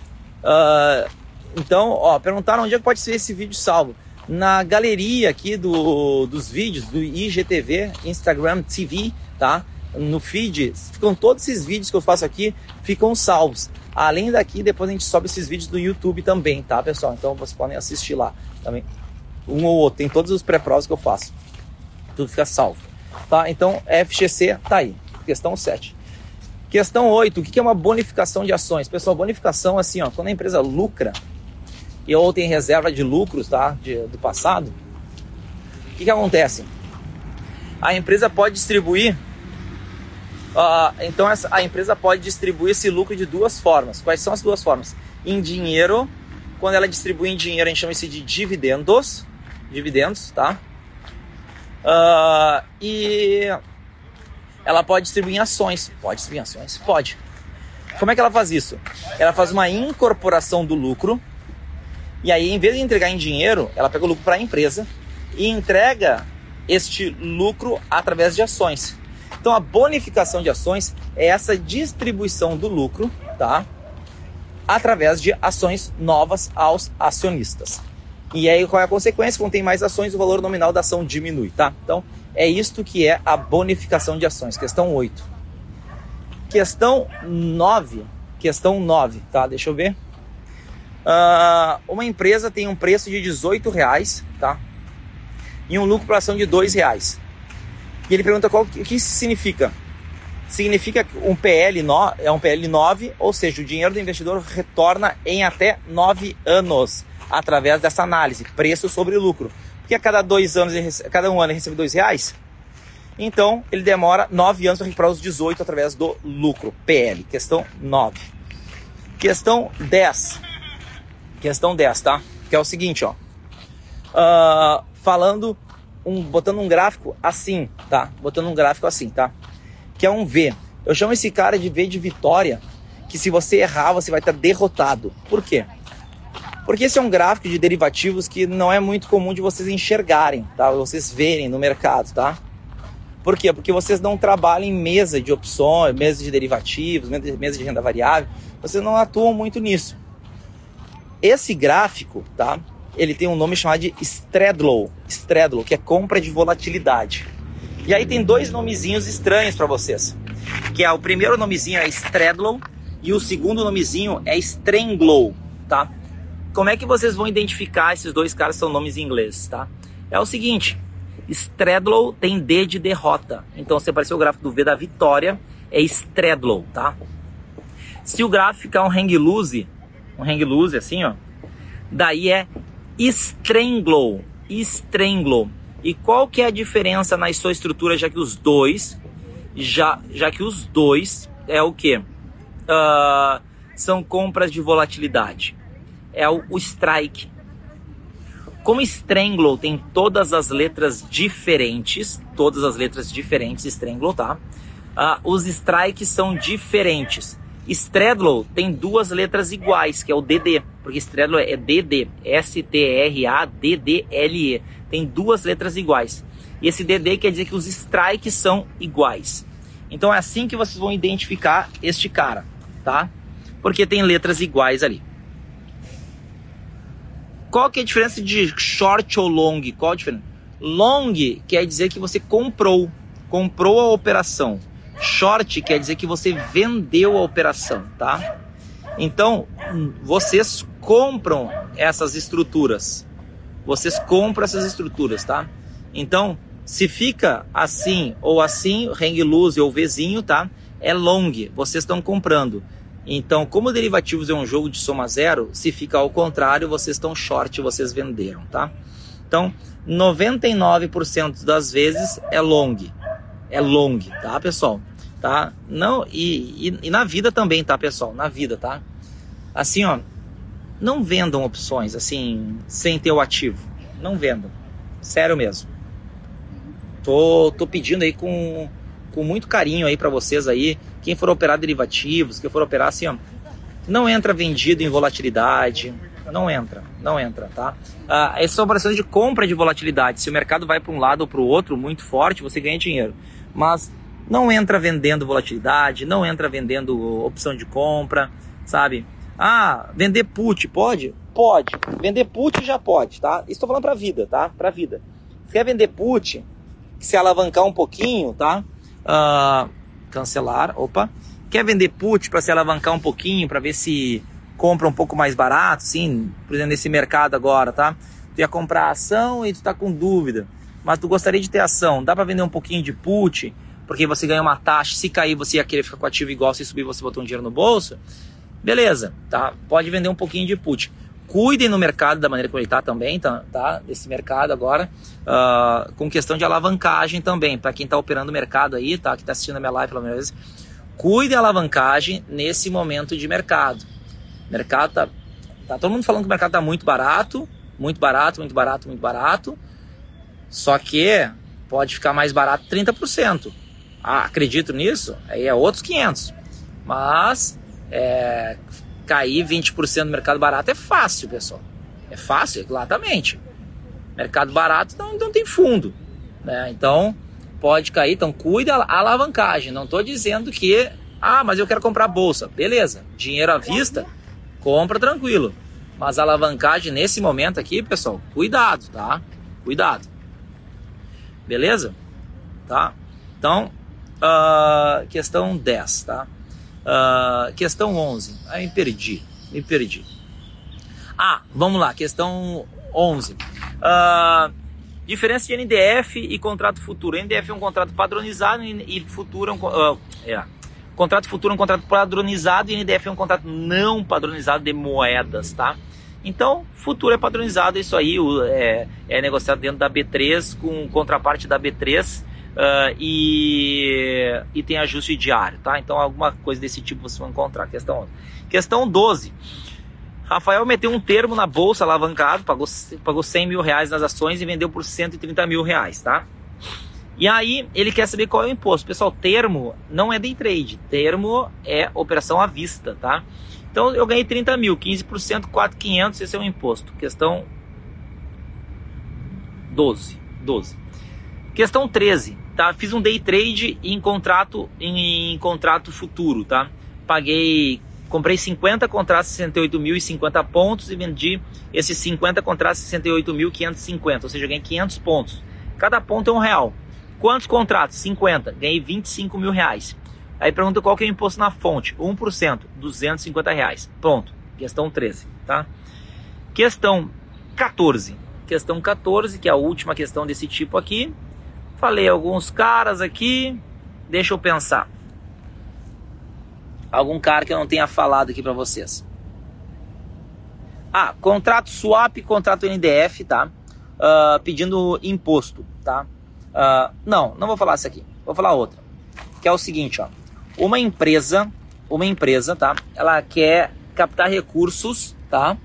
Uh, então, ó, perguntaram onde é que pode ser esse vídeo salvo. Na galeria aqui do, dos vídeos do IGTV, Instagram TV, tá? No feed, ficam todos esses vídeos que eu faço aqui, ficam salvos. Além daqui, depois a gente sobe esses vídeos do YouTube também, tá, pessoal? Então vocês podem assistir lá também. Um ou outro, tem todos os pré-provas que eu faço. Tudo fica salvo. Tá? Então, FGC tá aí. Questão 7. Questão 8. O que é uma bonificação de ações? Pessoal, bonificação, assim, ó, quando a empresa lucra e ou tem reserva de lucros tá, de, do passado, o que, que acontece? A empresa pode distribuir Uh, então essa, a empresa pode distribuir esse lucro de duas formas. Quais são as duas formas? Em dinheiro, quando ela distribui em dinheiro, a gente chama isso de dividendos, dividendos, tá? Uh, e ela pode distribuir em ações. Pode distribuir em ações? Pode. Como é que ela faz isso? Ela faz uma incorporação do lucro e aí, em vez de entregar em dinheiro, ela pega o lucro para a empresa e entrega este lucro através de ações. Então a bonificação de ações é essa distribuição do lucro, tá? Através de ações novas aos acionistas. E aí qual é a consequência? Quando tem mais ações, o valor nominal da ação diminui, tá? Então é isto que é a bonificação de ações. Questão 8. Questão 9. Questão 9, tá? Deixa eu ver. Uh, uma empresa tem um preço de 18 reais, tá? E um lucro por ação de 2 reais. E ele pergunta qual, o que isso significa. Significa que um PL no, é um PL 9, ou seja, o dinheiro do investidor retorna em até 9 anos através dessa análise, preço sobre lucro. Porque a cada dois anos, recebe, cada um ano ele recebe dois reais, então ele demora 9 anos para recuperar os 18 através do lucro, PL. Questão 9. Questão 10. Questão 10, tá? Que é o seguinte, ó. Uh, falando um, botando um gráfico assim, tá? Botando um gráfico assim, tá? Que é um V. Eu chamo esse cara de V de vitória, que se você errar, você vai estar derrotado. Por quê? Porque esse é um gráfico de derivativos que não é muito comum de vocês enxergarem, tá? Vocês verem no mercado, tá? Por quê? Porque vocês não trabalham em mesa de opções, mesa de derivativos, mesa de renda variável. Vocês não atuam muito nisso. Esse gráfico, tá? Ele tem um nome chamado de Stradlow, Stradlow, que é compra de volatilidade. E aí tem dois nomezinhos estranhos para vocês, que é o primeiro nomezinho é Stradlow e o segundo nomezinho é Stranglow, tá? Como é que vocês vão identificar esses dois caras são nomes em inglês, tá? É o seguinte, Stradlow tem D de derrota, então se aparecer o gráfico do V da vitória, é Stradlow, tá? Se o gráfico ficar um hang loose, um hang loose assim, ó, daí é Stranglow. Stranglow. E qual que é a diferença na sua estrutura, já que os dois, já, já que os dois é o que? Uh, ah, são compras de volatilidade. É o, o strike. Como Stranglow tem todas as letras diferentes, todas as letras diferentes, Stranglow, tá? Uh, os strikes são diferentes. Stradlow tem duas letras iguais, que é o DD, porque Stradlow é DD, S-T-R-A-D-D-L-E. Tem duas letras iguais. E esse DD quer dizer que os strikes são iguais. Então é assim que vocês vão identificar este cara, tá? Porque tem letras iguais ali. Qual que é a diferença de short ou long? Qual a diferença? Long quer dizer que você comprou, comprou a operação. Short quer dizer que você vendeu a operação, tá? Então, vocês compram essas estruturas. Vocês compram essas estruturas, tá? Então, se fica assim ou assim, hang loose ou vizinho, tá? É long, vocês estão comprando. Então, como derivativos é um jogo de soma zero, se fica ao contrário, vocês estão short, vocês venderam, tá? Então, 99% das vezes é long. É long, tá, pessoal? tá? Não, e, e, e, na vida também, tá, pessoal? Na vida, tá? Assim, ó, não vendam opções, assim, sem ter o ativo. Não vendam. Sério mesmo. Tô, tô pedindo aí com, com muito carinho aí para vocês aí, quem for operar derivativos, quem for operar assim, ó, não entra vendido em volatilidade, não entra, não entra, tá? Ah, essas são operações de compra de volatilidade. Se o mercado vai para um lado ou para o outro muito forte, você ganha dinheiro. Mas não entra vendendo volatilidade, não entra vendendo opção de compra, sabe? Ah, vender put pode? Pode. Vender put já pode, tá? Estou falando para vida, tá? Para vida. Se quer vender put, se alavancar um pouquinho, tá? Uh, cancelar, opa. Quer vender put para se alavancar um pouquinho, para ver se compra um pouco mais barato, sim, por exemplo, nesse mercado agora, tá? Tu ia comprar ação e tu tá com dúvida, mas tu gostaria de ter ação, dá para vender um pouquinho de put, porque você ganha uma taxa, se cair você ia querer ficar com ativo igual, se subir você botou um dinheiro no bolso, beleza, tá? Pode vender um pouquinho de put. Cuidem no mercado da maneira como ele está também, tá, tá? Desse mercado agora, uh, com questão de alavancagem também, para quem está operando o mercado aí, tá? Que está assistindo a minha live pela primeira vez, cuide da alavancagem nesse momento de mercado. Mercado tá, tá todo mundo falando que o mercado tá muito barato, muito barato, muito barato, muito barato. Só que pode ficar mais barato 30%. Ah, acredito nisso? Aí é outros 500. Mas é, cair 20% no mercado barato é fácil, pessoal. É fácil, exatamente. Mercado barato não, não tem fundo. Né? Então, pode cair. Então, cuida a alavancagem. Não estou dizendo que, ah, mas eu quero comprar bolsa. Beleza, dinheiro à vista compra tranquilo. Mas a alavancagem nesse momento aqui, pessoal, cuidado, tá? Cuidado. Beleza? Tá? Então, uh, questão 10, tá? Uh, questão 11. Aí me perdi, me perdi. Ah, vamos lá, questão 11. Uh, ah, diferença de NDF e contrato futuro. NDF é um contrato padronizado e futuro é um, uh, é, Contrato futuro é um contrato padronizado e NDF é um contrato não padronizado de moedas, tá? Então, futuro é padronizado, isso aí é, é negociado dentro da B3 com contraparte da B3 uh, ah, e, e tem ajuste diário, tá? Então, alguma coisa desse tipo você vai encontrar. Questão 11. Questão 12. Rafael meteu um termo na bolsa alavancado, pagou, pagou 100 mil reais nas ações e vendeu por 130 mil reais, tá? E aí ele quer saber qual é o imposto. Pessoal, termo não é day trade, termo é operação à vista, tá? Então eu ganhei 30 mil, 15%, 4,500, esse é o imposto. Questão 12, 12. Questão 13, tá? Fiz um day trade em contrato em, em contrato futuro, tá? Paguei, comprei 50 contratos 68 mil e 50 pontos e vendi esses 50 contratos 68.550, ou seja, ganhei 500 pontos. Cada ponto é um real. Quantos contratos? 50. Ganhei 25 mil reais. Aí pergunta qual que é o imposto na fonte. 1%, 250 reais. Pronto. Questão 13, tá? Questão 14. Questão 14, que é a última questão desse tipo aqui. Falei alguns caras aqui. Deixa eu pensar. Algum cara que eu não tenha falado aqui para vocês. Ah, contrato swap, contrato NDF, tá? Uh, pedindo imposto, tá? Uh, não, não vou falar isso aqui. Vou falar outra. Que é o seguinte, ó. Uma empresa, uma empresa, tá? Ela quer captar recursos, tá?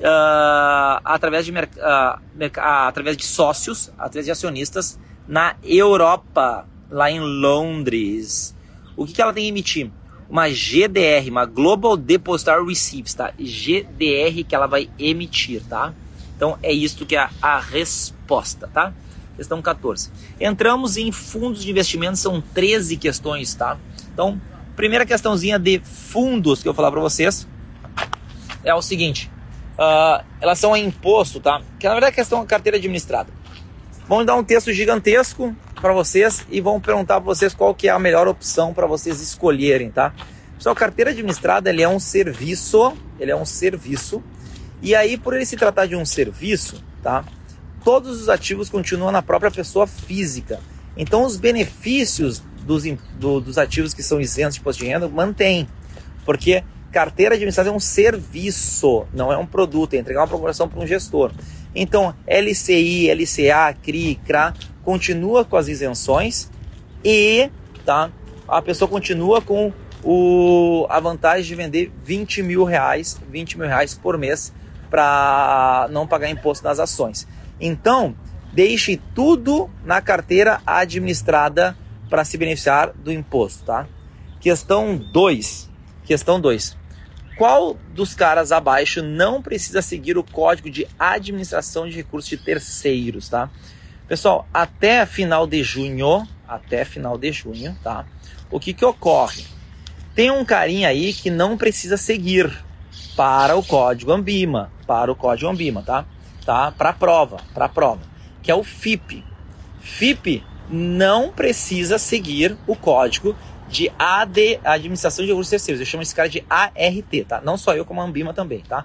Uh, através, de, uh, através de sócios, através de acionistas na Europa, lá em Londres. O que, que ela tem que emitir? Uma GDR, uma Global Depositary Receipts, tá? GDR que ela vai emitir, tá? Então é isso que é a resposta, tá? Questão 14. Entramos em fundos de investimento, são 13 questões, tá? Então, primeira questãozinha de fundos que eu vou falar para vocês é o seguinte: uh, elas são a imposto, tá? Que na verdade é questão carteira administrada. Vamos dar um texto gigantesco para vocês e vamos perguntar para vocês qual que é a melhor opção para vocês escolherem, tá? Pessoal, carteira administrada ele é um serviço, ele é um serviço. E aí, por ele se tratar de um serviço, tá? todos os ativos continuam na própria pessoa física. Então, os benefícios dos, do, dos ativos que são isentos de imposto de renda mantém, porque carteira administrada é um serviço, não é um produto, é entregar uma programação para um gestor. Então, LCI, LCA, CRI, CRA continua com as isenções e tá, a pessoa continua com o, a vantagem de vender 20 mil reais, 20 mil reais por mês para não pagar imposto nas ações. Então, deixe tudo na carteira administrada para se beneficiar do imposto, tá? Questão 2. Questão 2. qual dos caras abaixo não precisa seguir o código de administração de recursos de terceiros, tá? Pessoal, até final de junho, até final de junho, tá? O que que ocorre? Tem um carinha aí que não precisa seguir para o código Ambima, para o código Ambima, tá? Tá? Para prova, para prova, que é o FIP. FIP não precisa seguir o código de AD, Administração de Recursos Terceiros. Eu chamo esse cara de ART, tá? Não só eu, como a Ambima também, tá?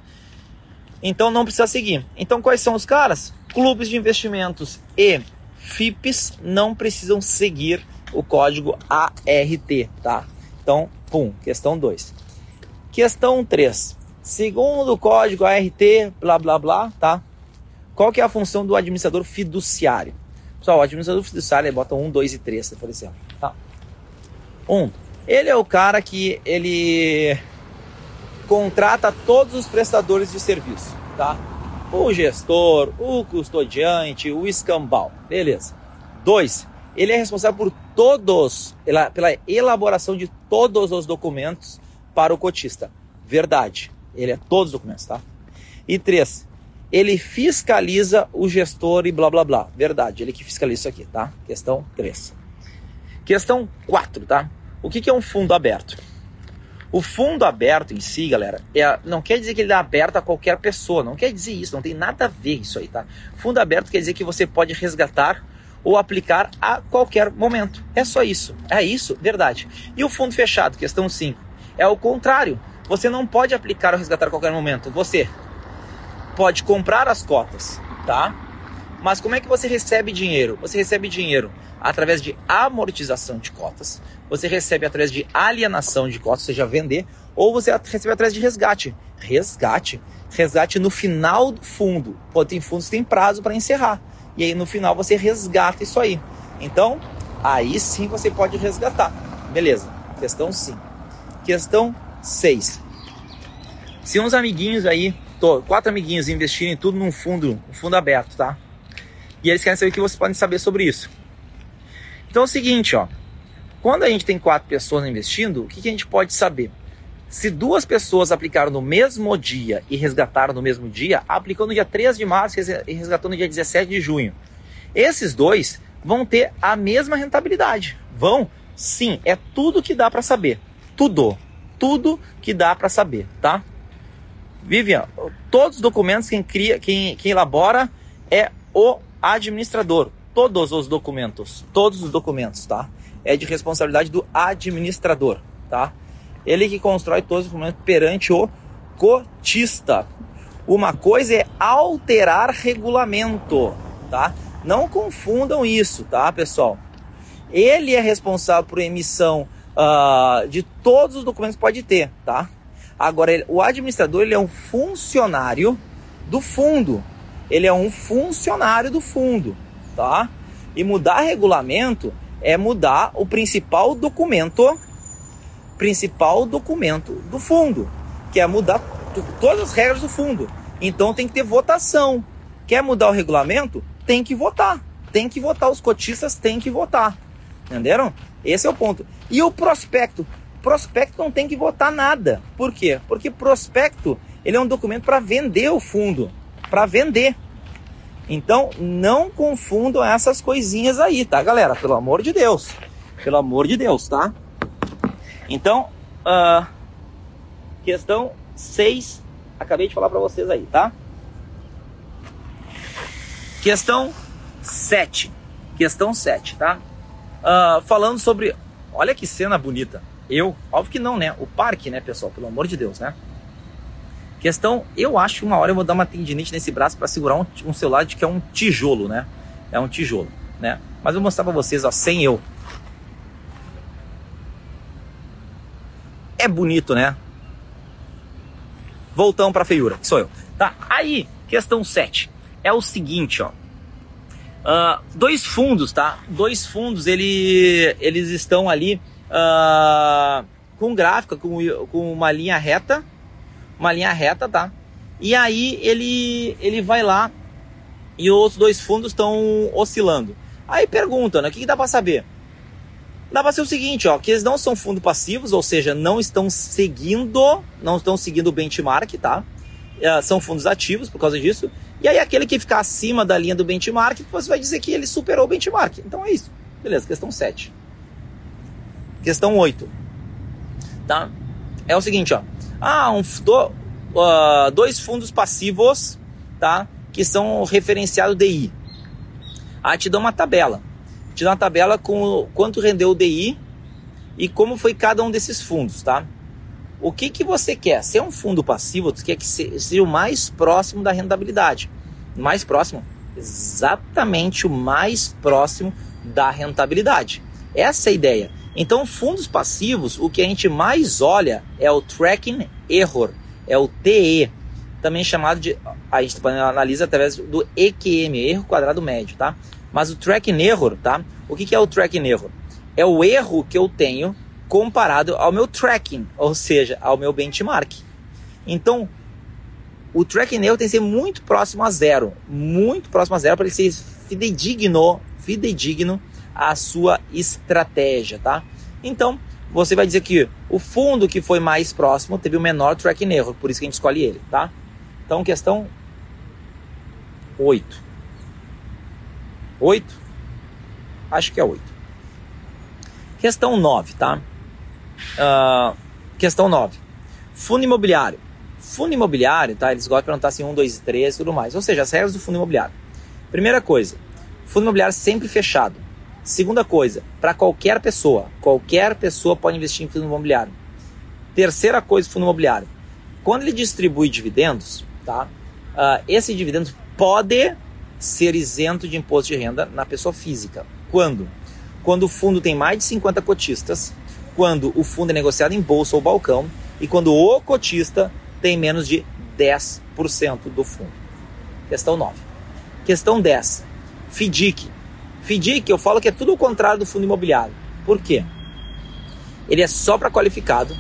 Então não precisa seguir. Então quais são os caras? Clubes de investimentos e FIPs não precisam seguir o código ART, tá? Então, pum, questão 2. Questão 3. Segundo o código ART, blá blá blá, tá? Qual que é a função do administrador fiduciário? Pessoal, o administrador fiduciário bota 1, 2 e 3, por exemplo, tá? 1. Um, ele é o cara que ele contrata todos os prestadores de serviço, tá? O gestor, o custodiante, o escambau, beleza. 2 ele é responsável por todos, pela, pela elaboração de todos os documentos para o cotista. Verdade. Ele é todos os documentos, tá? E três, ele fiscaliza o gestor e blá blá blá. Verdade, ele que fiscaliza isso aqui, tá? Questão 3. Questão 4, tá? O que, que é um fundo aberto? O fundo aberto em si, galera, é, não quer dizer que ele é aberto a qualquer pessoa, não quer dizer isso, não tem nada a ver isso aí, tá? Fundo aberto quer dizer que você pode resgatar ou aplicar a qualquer momento. É só isso. É isso, verdade. E o fundo fechado, questão 5, é o contrário. Você não pode aplicar ou resgatar a qualquer momento. Você pode comprar as cotas, tá? Mas como é que você recebe dinheiro? Você recebe dinheiro através de amortização de cotas, você recebe através de alienação de cotas, ou seja, vender, ou você recebe através de resgate. Resgate. Resgate no final do fundo. Pô, tem fundos que tem prazo para encerrar e aí no final você resgata isso aí. Então, aí sim você pode resgatar. Beleza, questão 5. Questão 6. Se uns amiguinhos aí, tô, quatro amiguinhos investirem tudo num fundo, um fundo aberto, tá? E eles querem saber o que vocês podem saber sobre isso. Então é o seguinte, ó. Quando a gente tem quatro pessoas investindo, o que, que a gente pode saber? Se duas pessoas aplicaram no mesmo dia e resgataram no mesmo dia, aplicou no dia 3 de março e resgatou no dia 17 de junho. Esses dois vão ter a mesma rentabilidade. Vão? Sim, é tudo que dá para saber. Tudo. Tudo que dá para saber, tá? Vivian, todos os documentos quem cria, quem, quem elabora é o administrador. Todos os documentos, todos os documentos, tá? É de responsabilidade do administrador, tá? Ele que constrói todos os documentos perante o cotista. Uma coisa é alterar regulamento, tá? Não confundam isso, tá, pessoal? Ele é responsável por emissão uh, de todos os documentos que pode ter, tá? Agora, o administrador ele é um funcionário do fundo. Ele é um funcionário do fundo, tá? E mudar regulamento é mudar o principal documento principal documento do fundo, que é mudar todas as regras do fundo. Então tem que ter votação. Quer mudar o regulamento? Tem que votar. Tem que votar. Os cotistas têm que votar. Entenderam? Esse é o ponto. E o prospecto? Prospecto não tem que votar nada. Por quê? Porque prospecto ele é um documento para vender o fundo, para vender. Então não confundam essas coisinhas aí, tá, galera? Pelo amor de Deus. Pelo amor de Deus, tá? Então, uh, questão 6, acabei de falar para vocês aí, tá? Questão 7. Questão 7, tá? Uh, falando sobre. Olha que cena bonita. Eu, óbvio que não, né? O parque, né, pessoal? Pelo amor de Deus, né? Questão, eu acho que uma hora eu vou dar uma tendinite nesse braço para segurar um, um celular de que é um tijolo, né? É um tijolo, né? Mas eu vou mostrar para vocês, ó, sem eu. É bonito, né? Voltamos para feiura, que sou eu. Tá, aí, questão 7. É o seguinte, ó. Uh, dois fundos, tá? Dois fundos, ele, eles estão ali uh, com gráfica, com, com uma linha reta. Uma linha reta, tá? E aí ele, ele vai lá e os dois fundos estão oscilando. Aí pergunta, né? O que, que dá para saber? Dá para ser o seguinte, ó, que eles não são fundos passivos, ou seja, não estão seguindo, não estão seguindo o benchmark, tá? É, são fundos ativos por causa disso. E aí aquele que ficar acima da linha do benchmark, você vai dizer que ele superou o benchmark. Então é isso. Beleza, questão 7. Questão 8. Tá? É o seguinte, ó. Ah, um, do, uh, dois fundos passivos, tá? Que são referenciados DI. Ah, te dá uma tabela. Te dá uma tabela com quanto rendeu o DI e como foi cada um desses fundos, tá? O que, que você quer? Se é um fundo passivo, você quer que seja o mais próximo da rentabilidade. Mais próximo? Exatamente o mais próximo da rentabilidade. Essa é a ideia. Então, fundos passivos, o que a gente mais olha é o tracking error, é o TE, também chamado de a gente analisa através do EQM, erro quadrado médio, tá? Mas o tracking error, tá? O que, é o tracking error? É o erro que eu tenho comparado ao meu tracking, ou seja, ao meu benchmark. Então, o tracking error tem que ser muito próximo a zero, muito próximo a zero para ele ser fidedigno, fidedigno a sua estratégia, tá? Então, você vai dizer que o fundo que foi mais próximo teve o menor tracking error, por isso que a gente escolhe ele, tá? Então, questão 8. 8? Acho que é 8. Questão 9, tá? Uh, questão 9. Fundo imobiliário. Fundo imobiliário, tá? Eles gostam de perguntar assim 1, 2 e 3 e tudo mais. Ou seja, as regras do fundo imobiliário. Primeira coisa, fundo imobiliário sempre fechado. Segunda coisa, para qualquer pessoa, qualquer pessoa pode investir em fundo imobiliário. Terceira coisa, fundo imobiliário. Quando ele distribui dividendos, tá? Uh, esse dividendo pode ser isento de imposto de renda na pessoa física. Quando? Quando o fundo tem mais de 50 cotistas, quando o fundo é negociado em bolsa ou balcão e quando o cotista tem menos de 10% do fundo. Questão 9. Questão 10. FDIC. FDIC, eu falo que é tudo o contrário do fundo imobiliário. Por quê? Ele é só para qualificado,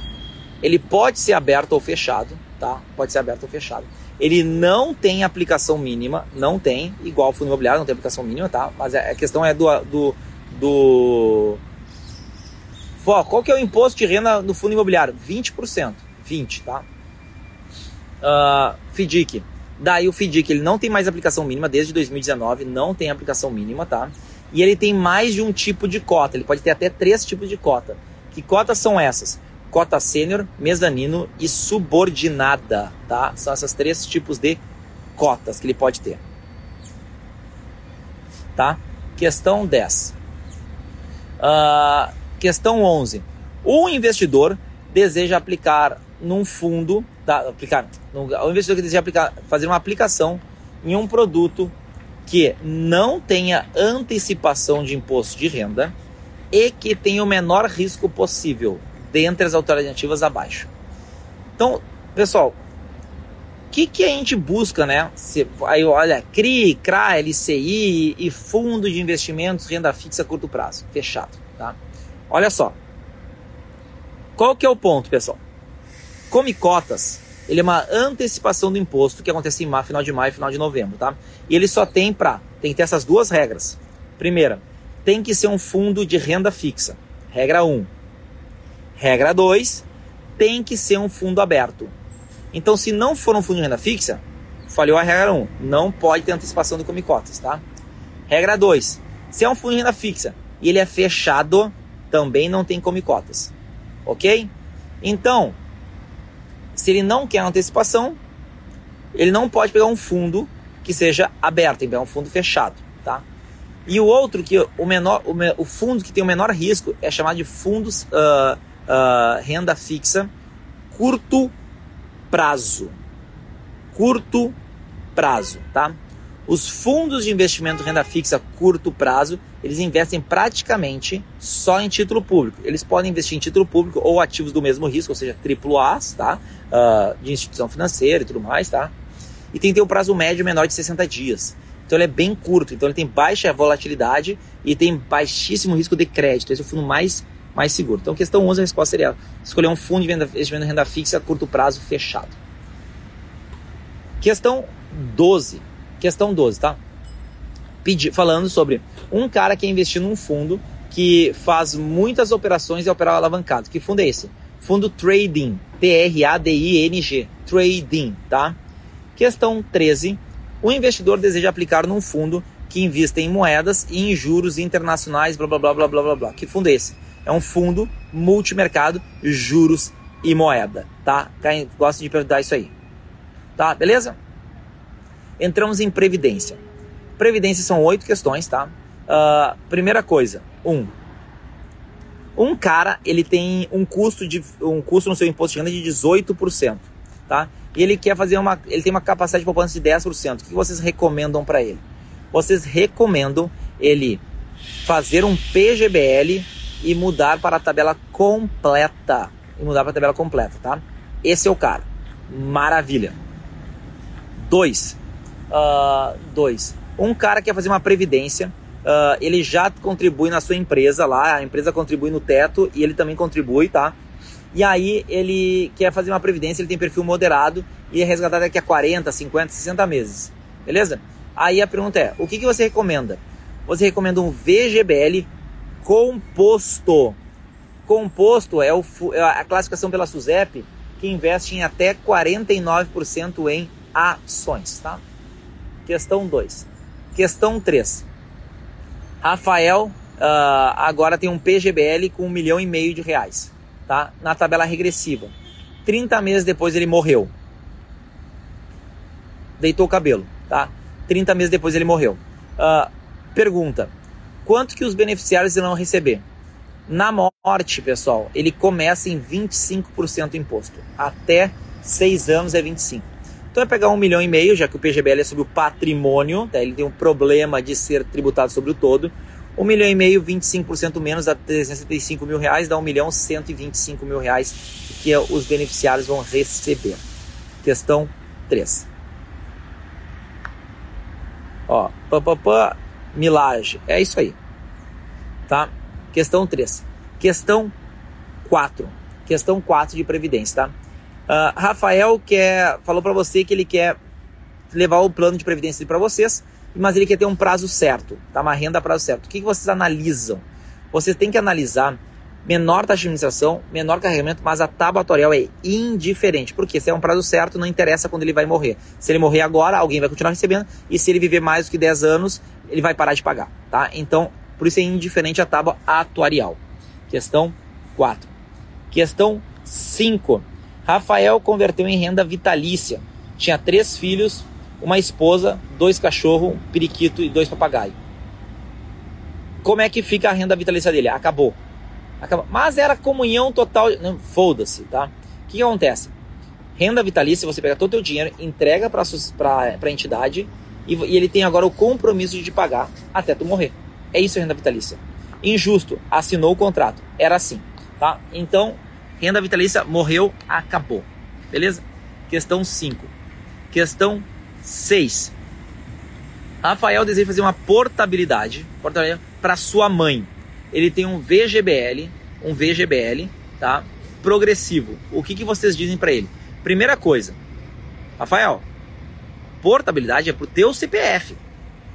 ele pode ser aberto ou fechado, tá? Pode ser aberto ou fechado. Ele não tem aplicação mínima, não tem, igual o fundo imobiliário, não tem aplicação mínima, tá? Mas a questão é do. do, do... qual que é o imposto de renda no fundo imobiliário? 20%. 20, tá? Uh, FDIC. Daí o FDIC ele não tem mais aplicação mínima desde 2019, não tem aplicação mínima, tá? E ele tem mais de um tipo de cota. Ele pode ter até três tipos de cota. Que cotas são essas? Cota sênior, mezanino e subordinada, tá? São esses três tipos de cotas que ele pode ter. Tá? Questão 10. Uh, ah, questão 11. O investidor deseja aplicar num fundo, tá? aplicar, o investidor que deseja aplicar, fazer uma aplicação em um produto que não tenha antecipação de imposto de renda e que tenha o menor risco possível dentre as alternativas abaixo. Então, pessoal, o que, que a gente busca, né? Se, aí olha, CRI, CRA, LCI e fundo de investimentos, renda fixa a curto prazo, fechado, tá? Olha só. Qual que é o ponto, pessoal? Come cotas ele é uma antecipação do imposto que acontece em final de maio e final de novembro, tá? E ele só tem para, tem que ter essas duas regras. Primeira, tem que ser um fundo de renda fixa. Regra 1. Um. Regra 2, tem que ser um fundo aberto. Então, se não for um fundo de renda fixa, falhou a regra 1, um, não pode ter antecipação do comicotas, tá? Regra 2, se é um fundo de renda fixa e ele é fechado, também não tem comicotas. OK? Então, se ele não quer antecipação, ele não pode pegar um fundo que seja aberto, que pegar um fundo fechado, tá? E o outro que o menor, o, me, o fundo que tem o menor risco é chamado de fundos uh, uh, renda fixa curto prazo, curto prazo, tá? Os fundos de investimento renda fixa curto prazo, eles investem praticamente só em título público. Eles podem investir em título público ou ativos do mesmo risco, ou seja, AAA, tá? Uh, de instituição financeira e tudo mais, tá? E tem que ter um prazo médio menor de 60 dias. Então ele é bem curto, então ele tem baixa volatilidade e tem baixíssimo risco de crédito. Esse é o fundo mais, mais seguro. Então, questão 11, a resposta seria escolher um fundo de investimento renda fixa a curto prazo fechado. Questão 12 Questão 12, tá? Pedi, falando sobre um cara que investiu num fundo que faz muitas operações e opera alavancado. Que fundo é esse? Fundo Trading, T-R-A-D-I-N-G, Trading, tá? Questão 13. O investidor deseja aplicar num fundo que invista em moedas e em juros internacionais, blá blá blá blá blá blá blá. Que fundo é esse? É um fundo multimercado, juros e moeda, tá? Gosta de perguntar isso aí. Tá, beleza? Entramos em previdência. Previdência são oito questões, tá? Uh, primeira coisa, um. Um cara, ele tem um custo, de, um custo no seu imposto de renda de 18%, tá? E ele quer fazer uma, ele tem uma capacidade de poupança de 10%. O que vocês recomendam para ele? Vocês recomendam ele fazer um PGBL e mudar para a tabela completa. E mudar para a tabela completa, tá? Esse é o cara. Maravilha. Dois. Uh, dois. Um cara quer fazer uma previdência uh, ele já contribui na sua empresa lá, a empresa contribui no teto e ele também contribui, tá? E aí ele quer fazer uma previdência, ele tem perfil moderado e é resgatado daqui a 40, 50, 60 meses. Beleza? Aí a pergunta é: o que, que você recomenda? Você recomenda um VGBL composto. Composto é, o, é a classificação pela SUSEP que investe em até 49% em ações, tá? Questão 2. Questão 3. Rafael uh, agora tem um PGBL com um milhão e meio de reais, tá? Na tabela regressiva. 30 meses depois ele morreu. Deitou o cabelo, tá? 30 meses depois ele morreu. Uh, pergunta: quanto que os beneficiários irão receber? Na morte, pessoal, ele começa em 25% imposto. Até 6 anos é 25%. Então é pegar um milhão e meio, já que o PGBL é sobre o patrimônio, tá? ele tem um problema de ser tributado sobre o todo. Um milhão e meio, 25% menos, dá 375 mil reais, dá um milhão 125 mil reais que os beneficiários vão receber. Questão 3. Ó, papapá, milagem. É isso aí. Tá? Questão 3. Questão 4. Questão 4 de previdência, tá? Uh, Rafael quer, falou para você que ele quer levar o plano de previdência para vocês, mas ele quer ter um prazo certo, tá? Uma renda a prazo certo. O que, que vocês analisam? Vocês têm que analisar menor taxa de administração, menor carregamento, mas a tábua atuarial é indiferente. Porque se é um prazo certo, não interessa quando ele vai morrer. Se ele morrer agora, alguém vai continuar recebendo, e se ele viver mais do que 10 anos, ele vai parar de pagar, tá? Então, por isso é indiferente a tábua atuarial. Questão 4. Questão 5 Rafael converteu em renda vitalícia. Tinha três filhos, uma esposa, dois cachorros, um periquito e dois papagaios. Como é que fica a renda vitalícia dele? Acabou. Acabou. Mas era comunhão total. Foda-se, tá? O que, que, acontece? Renda vitalícia, você pega todo o teu dinheiro, entrega para a entidade e, e ele tem agora o compromisso de pagar até tu morrer. É isso renda vitalícia. Injusto, assinou o contrato. Era assim, tá? Então, Renda vitalícia morreu, acabou. Beleza? Questão 5. Questão 6. Rafael deseja fazer uma portabilidade, portabilidade para sua mãe. Ele tem um VGBL, um VGBL, tá? Progressivo. O que, que vocês dizem para ele? Primeira coisa, Rafael, portabilidade é pro teu CPF.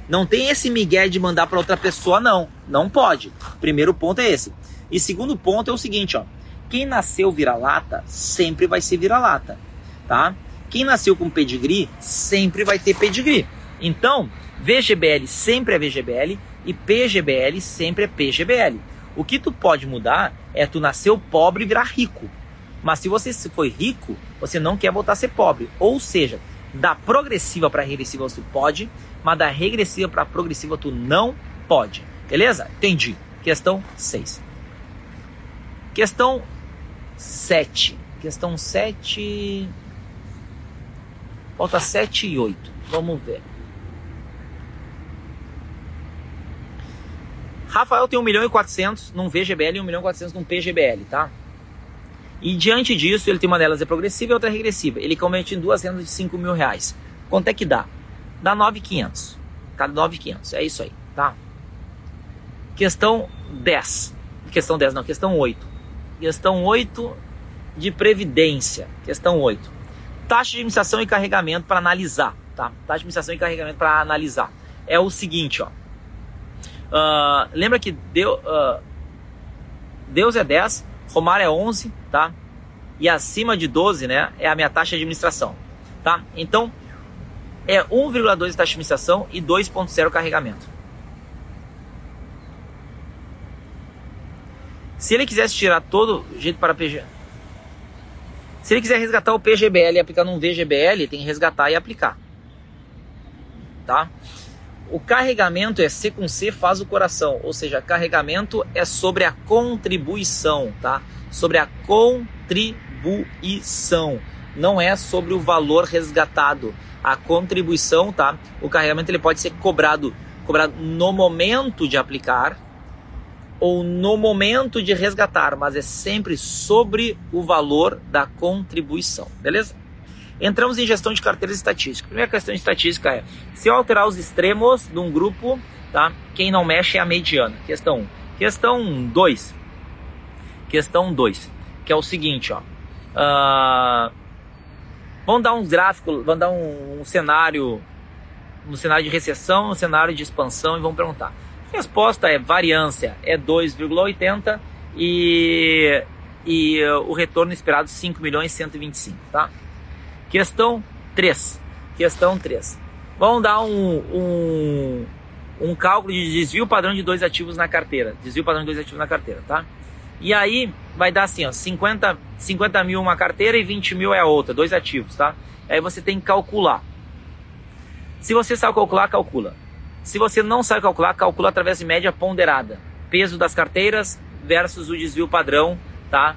Não tem esse migué de mandar para outra pessoa, não. Não pode. Primeiro ponto é esse. E segundo ponto é o seguinte, ó quem nasceu vira-lata sempre vai ser vira-lata, tá? Quem nasceu com pedigree sempre vai ter pedigree. Então, VGBL sempre é VGBL e PGBL sempre é PGBL. O que tu pode mudar é tu nasceu pobre e virar rico. Mas se você foi rico, você não quer voltar a ser pobre. Ou seja, da progressiva para regressiva você pode, mas da regressiva para progressiva tu não pode. Beleza? Entendi. Questão 6. Questão 7. Questão 7. Falta 7 e 8. Vamos ver. Rafael tem 1 milhão e 400 num VGBL e 1 milhão e 400 num PGBL, tá? E diante disso, ele tem uma delas é progressiva e outra é regressiva. Ele comete em duas rendas de 5 mil reais. Quanto é que dá? Dá 9,500. Cada 9,500. É isso aí, tá? Questão 10. Questão 10, não, questão 8. Questão 8 de previdência. Questão 8. Taxa de administração e carregamento para analisar. Tá? Taxa de administração e carregamento para analisar. É o seguinte, ó. Uh, lembra que deu, uh, Deus é 10, Romário é 11, tá? E acima de 12, né, é a minha taxa de administração, tá? Então, é 1,2 taxa de administração e 2,0 carregamento. Se ele quisesse tirar todo jeito para PG, se ele quiser resgatar o PGBL e aplicar num VGBL, tem que resgatar e aplicar. Tá? O carregamento é C com C faz o coração, ou seja, carregamento é sobre a contribuição, tá? Sobre a contribuição, não é sobre o valor resgatado. A contribuição, tá? O carregamento ele pode ser cobrado, cobrado no momento de aplicar, ou no momento de resgatar, mas é sempre sobre o valor da contribuição, beleza? Entramos em gestão de carteiras estatísticas. Primeira questão de estatística é: se eu alterar os extremos de um grupo, tá? Quem não mexe é a mediana. Questão 1. Questão 2. Questão 2, que é o seguinte, ó. Uh, vamos dar um gráfico, vamos dar um, um cenário, um cenário de recessão, um cenário de expansão e vamos perguntar Resposta é variância é 2,80 e, e uh, o retorno esperado 5 milhões 125, tá? Questão 3. Questão 3. Vamos dar um, um, um cálculo de desvio padrão de dois ativos na carteira. Desvio padrão de dois ativos na carteira, tá? E aí vai dar assim, ó, 50, 50 mil uma carteira e 20 mil é a outra, dois ativos, tá? Aí você tem que calcular. Se você sabe calcular, calcula. Se você não sabe calcular, calcula através de média ponderada. Peso das carteiras versus o desvio padrão, tá?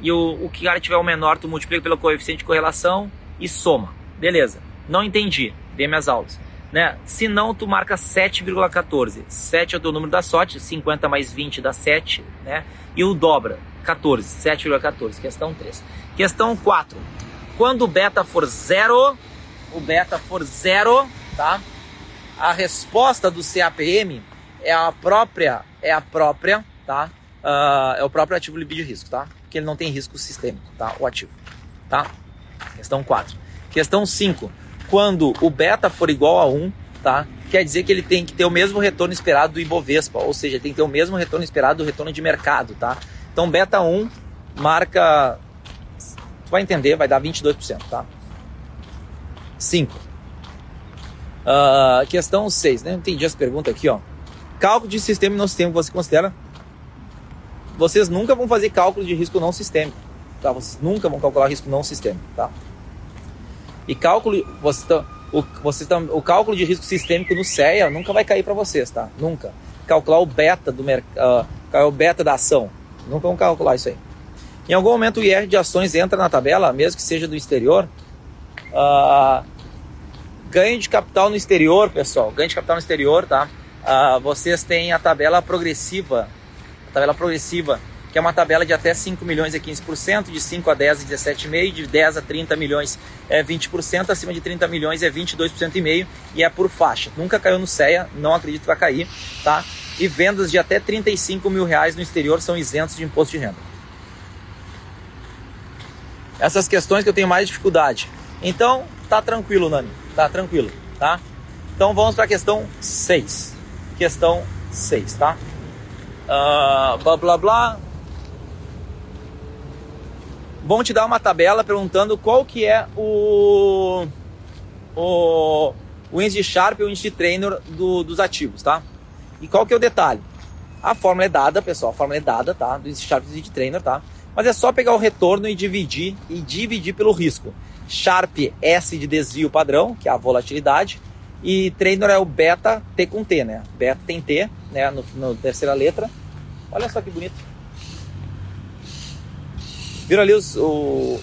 E o, o que cara tiver o menor, tu multiplica pelo coeficiente de correlação e soma. Beleza. Não entendi. Vê minhas aulas. Né? Se não, tu marca 7,14. 7 é o teu número da sorte, 50 mais 20 dá 7, né? E o dobra, 14, 7,14. Questão 3. Questão 4. Quando o beta for zero, o beta for zero, tá? A resposta do CAPM é a própria, é a própria, tá? Uh, é o próprio ativo livre de risco, tá? Porque ele não tem risco sistêmico, tá? O ativo, tá? Questão 4. Questão 5. Quando o beta for igual a 1, tá? Quer dizer que ele tem que ter o mesmo retorno esperado do Ibovespa, ou seja, tem que ter o mesmo retorno esperado do retorno de mercado, tá? Então, beta 1 marca, tu vai entender, vai dar 22%, tá? 5. Uh, questão 6, né? Entendi as perguntas aqui, ó. Cálculo de sistema e não sistema você considera? Vocês nunca vão fazer cálculo de risco não sistêmico, tá? Vocês nunca vão calcular risco não sistêmico, tá? E cálculo, você tá, o, você tá, o cálculo de risco sistêmico no CEA nunca vai cair para vocês, tá? Nunca. Calcular o beta do mercado, uh, o beta da ação, nunca vão calcular isso aí. Em algum momento o IR de ações entra na tabela, mesmo que seja do exterior. Uh, Ganho de capital no exterior, pessoal, ganho de capital no exterior, tá? Uh, vocês têm a tabela progressiva, a tabela progressiva, que é uma tabela de até 5 milhões é 15%, de 5 a 10 é 17,5%, de 10 a 30 milhões é 20%, acima de 30 milhões é 22,5% e é por faixa. Nunca caiu no CEA, não acredito que vai cair, tá? E vendas de até 35 mil reais no exterior são isentos de imposto de renda. Essas questões que eu tenho mais dificuldade. Então, tá tranquilo, Nani tá tranquilo, tá? Então vamos para a questão 6. Questão 6, tá? Uh, blá blá blá. Vão te dar uma tabela perguntando qual que é o, o, o índice de Sharp e o índice Trainer do, dos ativos, tá? E qual que é o detalhe? A fórmula é dada, pessoal, a fórmula é dada, tá? Do índice Sharp e do índice Trainer, tá? Mas é só pegar o retorno e dividir e dividir pelo risco. Sharp S de desvio padrão, que é a volatilidade, e Trainer é o beta T com T, né? Beta tem T, né? No, no terceira letra. Olha só que bonito. Viram ali os, o,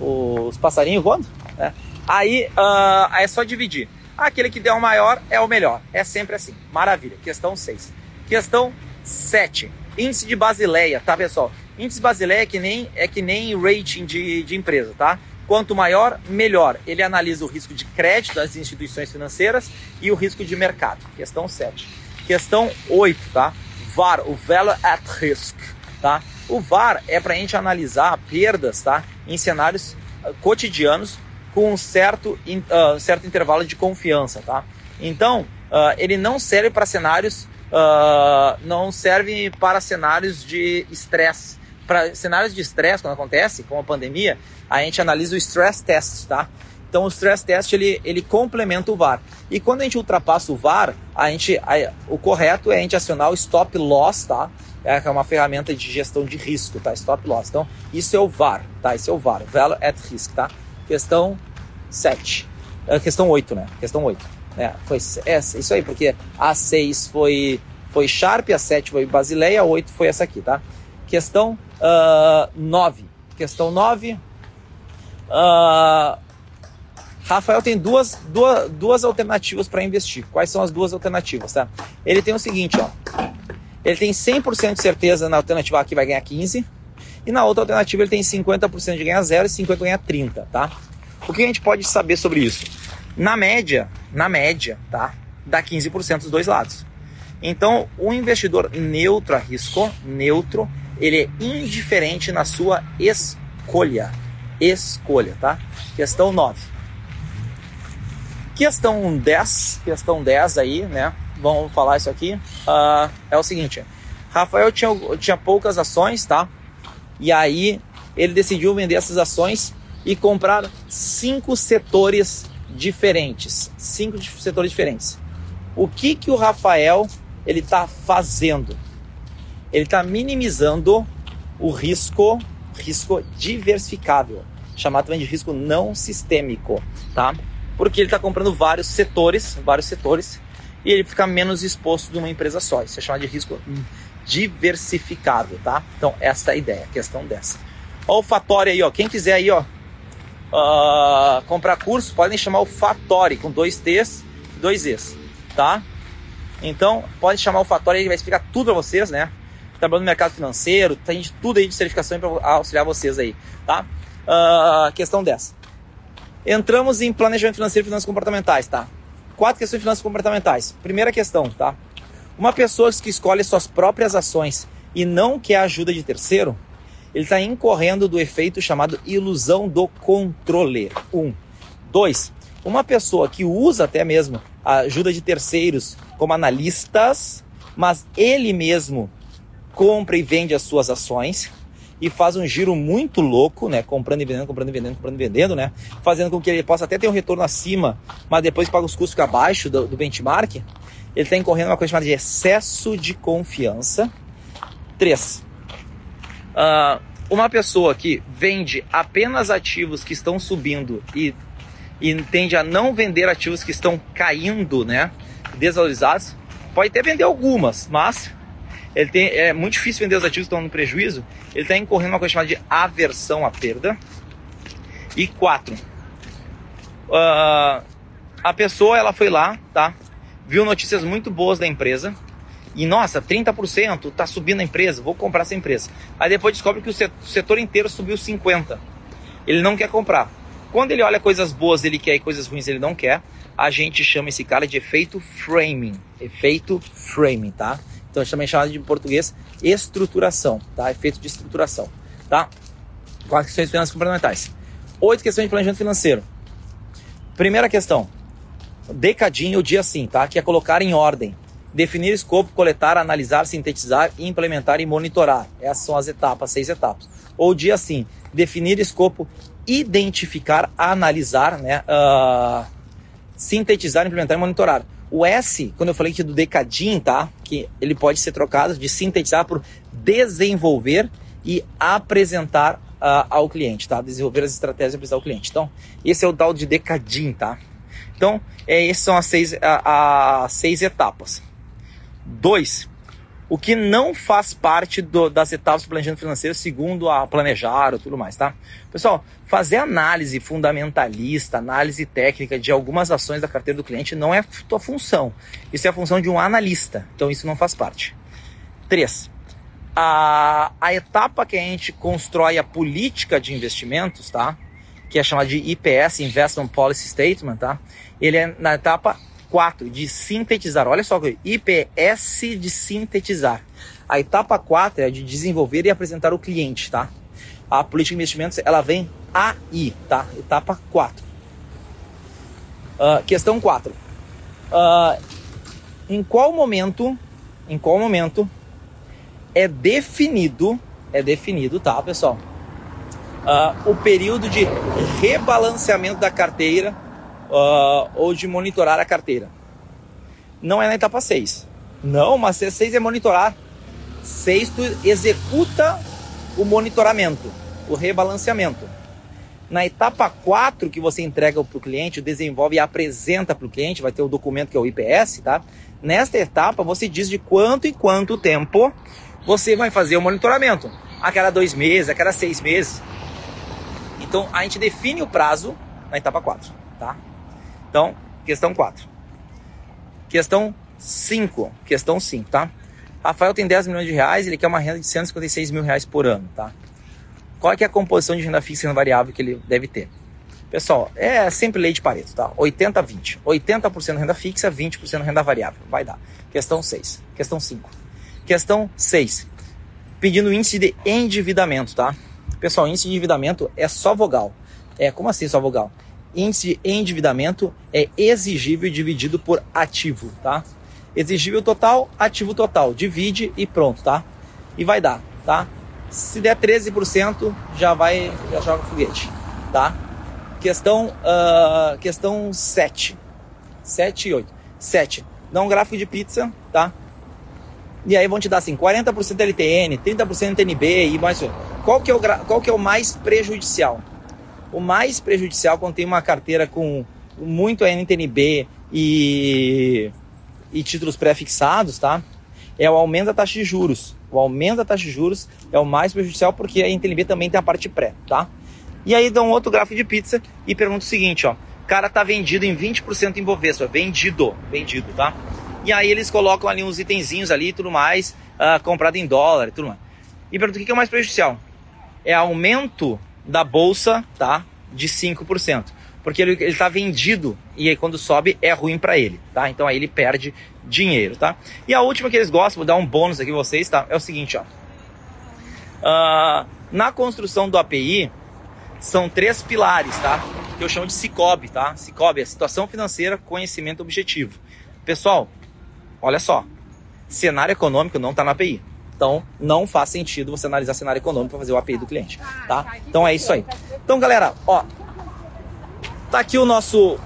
os passarinhos voando? Né? Aí, uh, é só dividir. Aquele que der o maior é o melhor. É sempre assim. Maravilha. Questão 6. Questão 7. Índice de Basileia, tá, pessoal? Índice Basileia é que nem, é que nem rating de, de empresa, tá? Quanto maior, melhor. Ele analisa o risco de crédito das instituições financeiras e o risco de mercado. Questão 7. Questão 8, tá? VAR, o Value at Risk, tá? O VAR é para a gente analisar perdas, tá? Em cenários uh, cotidianos com um certo, uh, certo intervalo de confiança, tá? Então, uh, ele não serve para cenários uh, não serve para cenários de estresse. Para cenários de estresse, quando acontece, como a pandemia, a gente analisa o stress test, tá? Então o stress test ele, ele complementa o VAR. E quando a gente ultrapassa o VAR, a gente, a, o correto é a gente acionar o stop loss, tá? É uma ferramenta de gestão de risco, tá? Stop loss. Então, isso é o VAR, tá? Isso é o VAR, Value at Risk, tá? Questão 7. É, questão 8, né? Questão 8. É, foi essa, isso aí, porque a 6 foi, foi Sharp, a 7 foi Basileia, a 8 foi essa aqui, tá? Questão uh, 9. Questão 9. Uh, Rafael tem duas, duas, duas alternativas para investir. Quais são as duas alternativas, tá? Ele tem o seguinte, ó. Ele tem 100% de certeza na alternativa A que vai ganhar 15, e na outra alternativa ele tem 50% de ganhar 0 e 50% de ganhar 30, tá? O que a gente pode saber sobre isso? Na média, na média, tá? Dá 15% dos dois lados. Então, o investidor neutro a risco, neutro, ele é indiferente na sua escolha. Escolha, tá? Questão 9. Questão 10, questão 10 aí, né? Vamos falar isso aqui. Uh, é o seguinte: Rafael tinha, tinha poucas ações, tá? E aí ele decidiu vender essas ações e comprar cinco setores diferentes. Cinco setores diferentes. O que que o Rafael ele está fazendo? Ele está minimizando o risco, risco diversificável, chamado também de risco não sistêmico, tá? porque ele está comprando vários setores, vários setores, e ele fica menos exposto de uma empresa só. Isso é chamado de risco diversificado, tá? Então, essa é a ideia, a questão dessa. Ó, o Fatori aí, ó. Quem quiser aí, ó, uh, comprar curso, podem chamar o Fatori com dois T's e dois E's, tá? Então, pode chamar o Fatori, ele vai explicar tudo para vocês, né? Trabalhando no mercado financeiro, tem tudo aí de certificação para auxiliar vocês aí, tá? Uh, questão dessa. Entramos em planejamento financeiro e finanças comportamentais, tá? Quatro questões de finanças comportamentais. Primeira questão, tá? Uma pessoa que escolhe suas próprias ações e não quer ajuda de terceiro, ele está incorrendo do efeito chamado ilusão do controle. Um. Dois. Uma pessoa que usa até mesmo a ajuda de terceiros como analistas, mas ele mesmo compra e vende as suas ações e faz um giro muito louco, né? Comprando e vendendo, comprando e vendendo, comprando e vendendo, né? Fazendo com que ele possa até ter um retorno acima, mas depois paga os custos abaixo do, do benchmark. Ele está incorrendo uma coisa chamada de excesso de confiança. Três. Uh, uma pessoa que vende apenas ativos que estão subindo e, e tende a não vender ativos que estão caindo, né? Desvalorizados, pode até vender algumas, mas ele tem, é muito difícil vender os ativos que estão no prejuízo, ele está incorrendo uma coisa chamada de aversão à perda. E quatro, uh, a pessoa ela foi lá, tá? Viu notícias muito boas da empresa e nossa, 30% está subindo a empresa, vou comprar essa empresa. Aí depois descobre que o setor inteiro subiu 50. Ele não quer comprar. Quando ele olha coisas boas ele quer e coisas ruins ele não quer, a gente chama esse cara de efeito framing. Efeito framing, tá? Então, também chamado de em português estruturação, tá? Efeito de estruturação, tá? Quatro questões de finanças comportamentais. Oito questões de planejamento financeiro. Primeira questão, decadinho o dia sim, tá? Que é colocar em ordem. Definir escopo, coletar, analisar, sintetizar, implementar e monitorar. Essas são as etapas, seis etapas. Ou dia sim, definir escopo, identificar, analisar, né? Uh, sintetizar, implementar e monitorar. O S, quando eu falei que do decadinho, tá? Que ele pode ser trocado de sintetizar por desenvolver e apresentar uh, ao cliente, tá? Desenvolver as estratégias e apresentar ao cliente. Então, esse é o tal de decadinho, tá? Então, é, essas são as seis, a, as seis etapas. Dois, o que não faz parte do, das etapas do planejamento financeiro, segundo a planejar ou tudo mais, tá? Pessoal, fazer análise fundamentalista, análise técnica de algumas ações da carteira do cliente não é tua função. Isso é a função de um analista. Então isso não faz parte. Três, a, a etapa que a gente constrói a política de investimentos, tá? Que é chamada de IPS, Investment Policy Statement, tá? Ele é na etapa 4 de sintetizar. Olha só, IPS de sintetizar. A etapa 4 é de desenvolver e apresentar o cliente, tá? A política de investimentos, ela vem aí, tá? Etapa 4. Uh, ah, questão 4. Uh, ah, em qual momento em qual momento é definido, é definido, tá, pessoal? Uh, o período de rebalanceamento da carteira uh, ou de monitorar a carteira. Não é na etapa 6. Não, mas 6 é monitorar. 6 tu executa o monitoramento, o rebalanceamento. Na etapa 4 que você entrega para o cliente, desenvolve e apresenta para o cliente, vai ter o documento que é o IPS, tá? Nesta etapa você diz de quanto em quanto tempo você vai fazer o monitoramento. A cada dois meses, a cada seis meses. Então a gente define o prazo na etapa 4, tá? Então, questão 4. Questão 5. Questão 5, tá? Rafael tem 10 milhões de reais, ele quer uma renda de 156 mil reais por ano, tá? Qual é, é a composição de renda fixa e renda variável que ele deve ter? Pessoal, é sempre lei de Pareto, tá? 80-20. 80%, renda fixa, 20% renda variável. Vai dar. Questão 6. Questão 5. Questão 6. Pedindo índice de endividamento, tá? Pessoal, índice de endividamento é só vogal. É, como assim só vogal? Índice de endividamento é exigível dividido por ativo, tá? Exigível total, ativo total. Divide e pronto, tá? E vai dar, tá? Se der 13%, já vai, já joga foguete, tá? Questão, uh, questão 7. 7 e 8. 7. Dá um gráfico de pizza, tá? E aí vão te dar assim, 40% LTN, 30% NB e mais. Qual que, é o, qual que é o mais prejudicial? O mais prejudicial quando tem uma carteira com muito NTNB e, e títulos pré-fixados, tá? É o aumento da taxa de juros. O aumento da taxa de juros é o mais prejudicial porque a NTNB também tem a parte pré, tá? E aí dá um outro gráfico de pizza e pergunta o seguinte, ó. Cara tá vendido em 20% em Bovespa, vendido, vendido, tá? E aí eles colocam ali uns itenzinhos ali e tudo mais, uh, comprado em dólar e tudo mais. E pergunta o que é o mais prejudicial? É aumento da bolsa, tá? De 5%. Porque ele, ele tá vendido e aí quando sobe é ruim para ele, tá? Então aí ele perde dinheiro, tá? E a última que eles gostam, vou dar um bônus aqui pra vocês, tá? É o seguinte, ó. Uh, na construção do API, são três pilares, tá? Que eu chamo de Cicobi, tá? Cicobi é situação financeira, conhecimento objetivo. Pessoal, olha só. Cenário econômico não está na API. Então, não faz sentido você analisar cenário econômico para fazer o API do cliente, tá? Então é isso aí. Então, galera, ó, tá aqui o nosso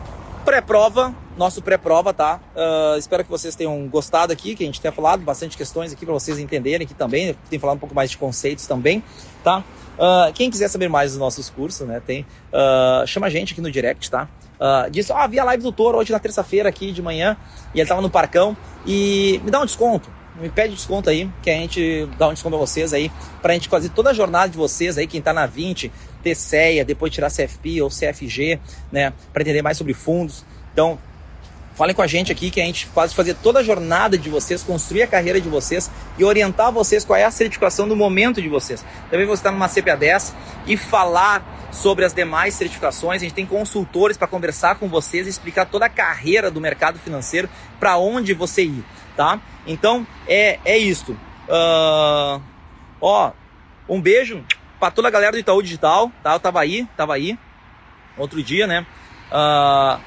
pré-prova nosso pré-prova, tá? Uh, espero que vocês tenham gostado aqui, que a gente tenha falado bastante questões aqui para vocês entenderem aqui também. Tem falado um pouco mais de conceitos também, tá? Uh, quem quiser saber mais dos nossos cursos, né? Tem, uh, chama a gente aqui no direct, tá? Uh, diz, ah, vi a live do Toro hoje na terça-feira aqui de manhã e ele tava no parcão e me dá um desconto. Me pede desconto aí, que a gente dá um desconto pra vocês aí, pra gente fazer toda a jornada de vocês aí, quem tá na 20, ter CEA, depois tirar CFP ou CFG, né? Pra entender mais sobre fundos. Então, Falem com a gente aqui que a gente faz fazer toda a jornada de vocês, construir a carreira de vocês e orientar vocês qual é a certificação do momento de vocês. Também você está numa CPA 10 e falar sobre as demais certificações. A gente tem consultores para conversar com vocês e explicar toda a carreira do mercado financeiro para onde você ir, tá? Então é, é isto. Uh, ó, um beijo para toda a galera do Itaú Digital, tá? Eu tava aí, tava aí outro dia, né? Uh,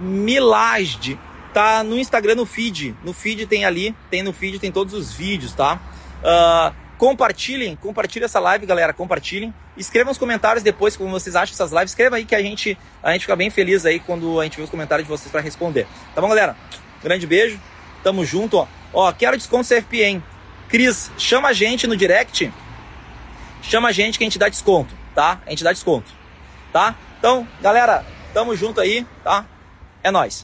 Milagde. Tá no Instagram, no feed. No feed tem ali, tem no feed, tem todos os vídeos, tá? Uh, compartilhem, compartilhem essa live, galera, compartilhem. Escrevam os comentários depois como vocês acham dessas lives. Escreva aí que a gente, a gente fica bem feliz aí quando a gente vê os comentários de vocês para responder. Tá bom, galera? Grande beijo. Tamo junto, ó. Ó, quero desconto CFP, hein? Cris, chama a gente no direct. Chama a gente que a gente dá desconto, tá? A gente dá desconto, tá? Então, galera, tamo junto aí, tá? É nóis.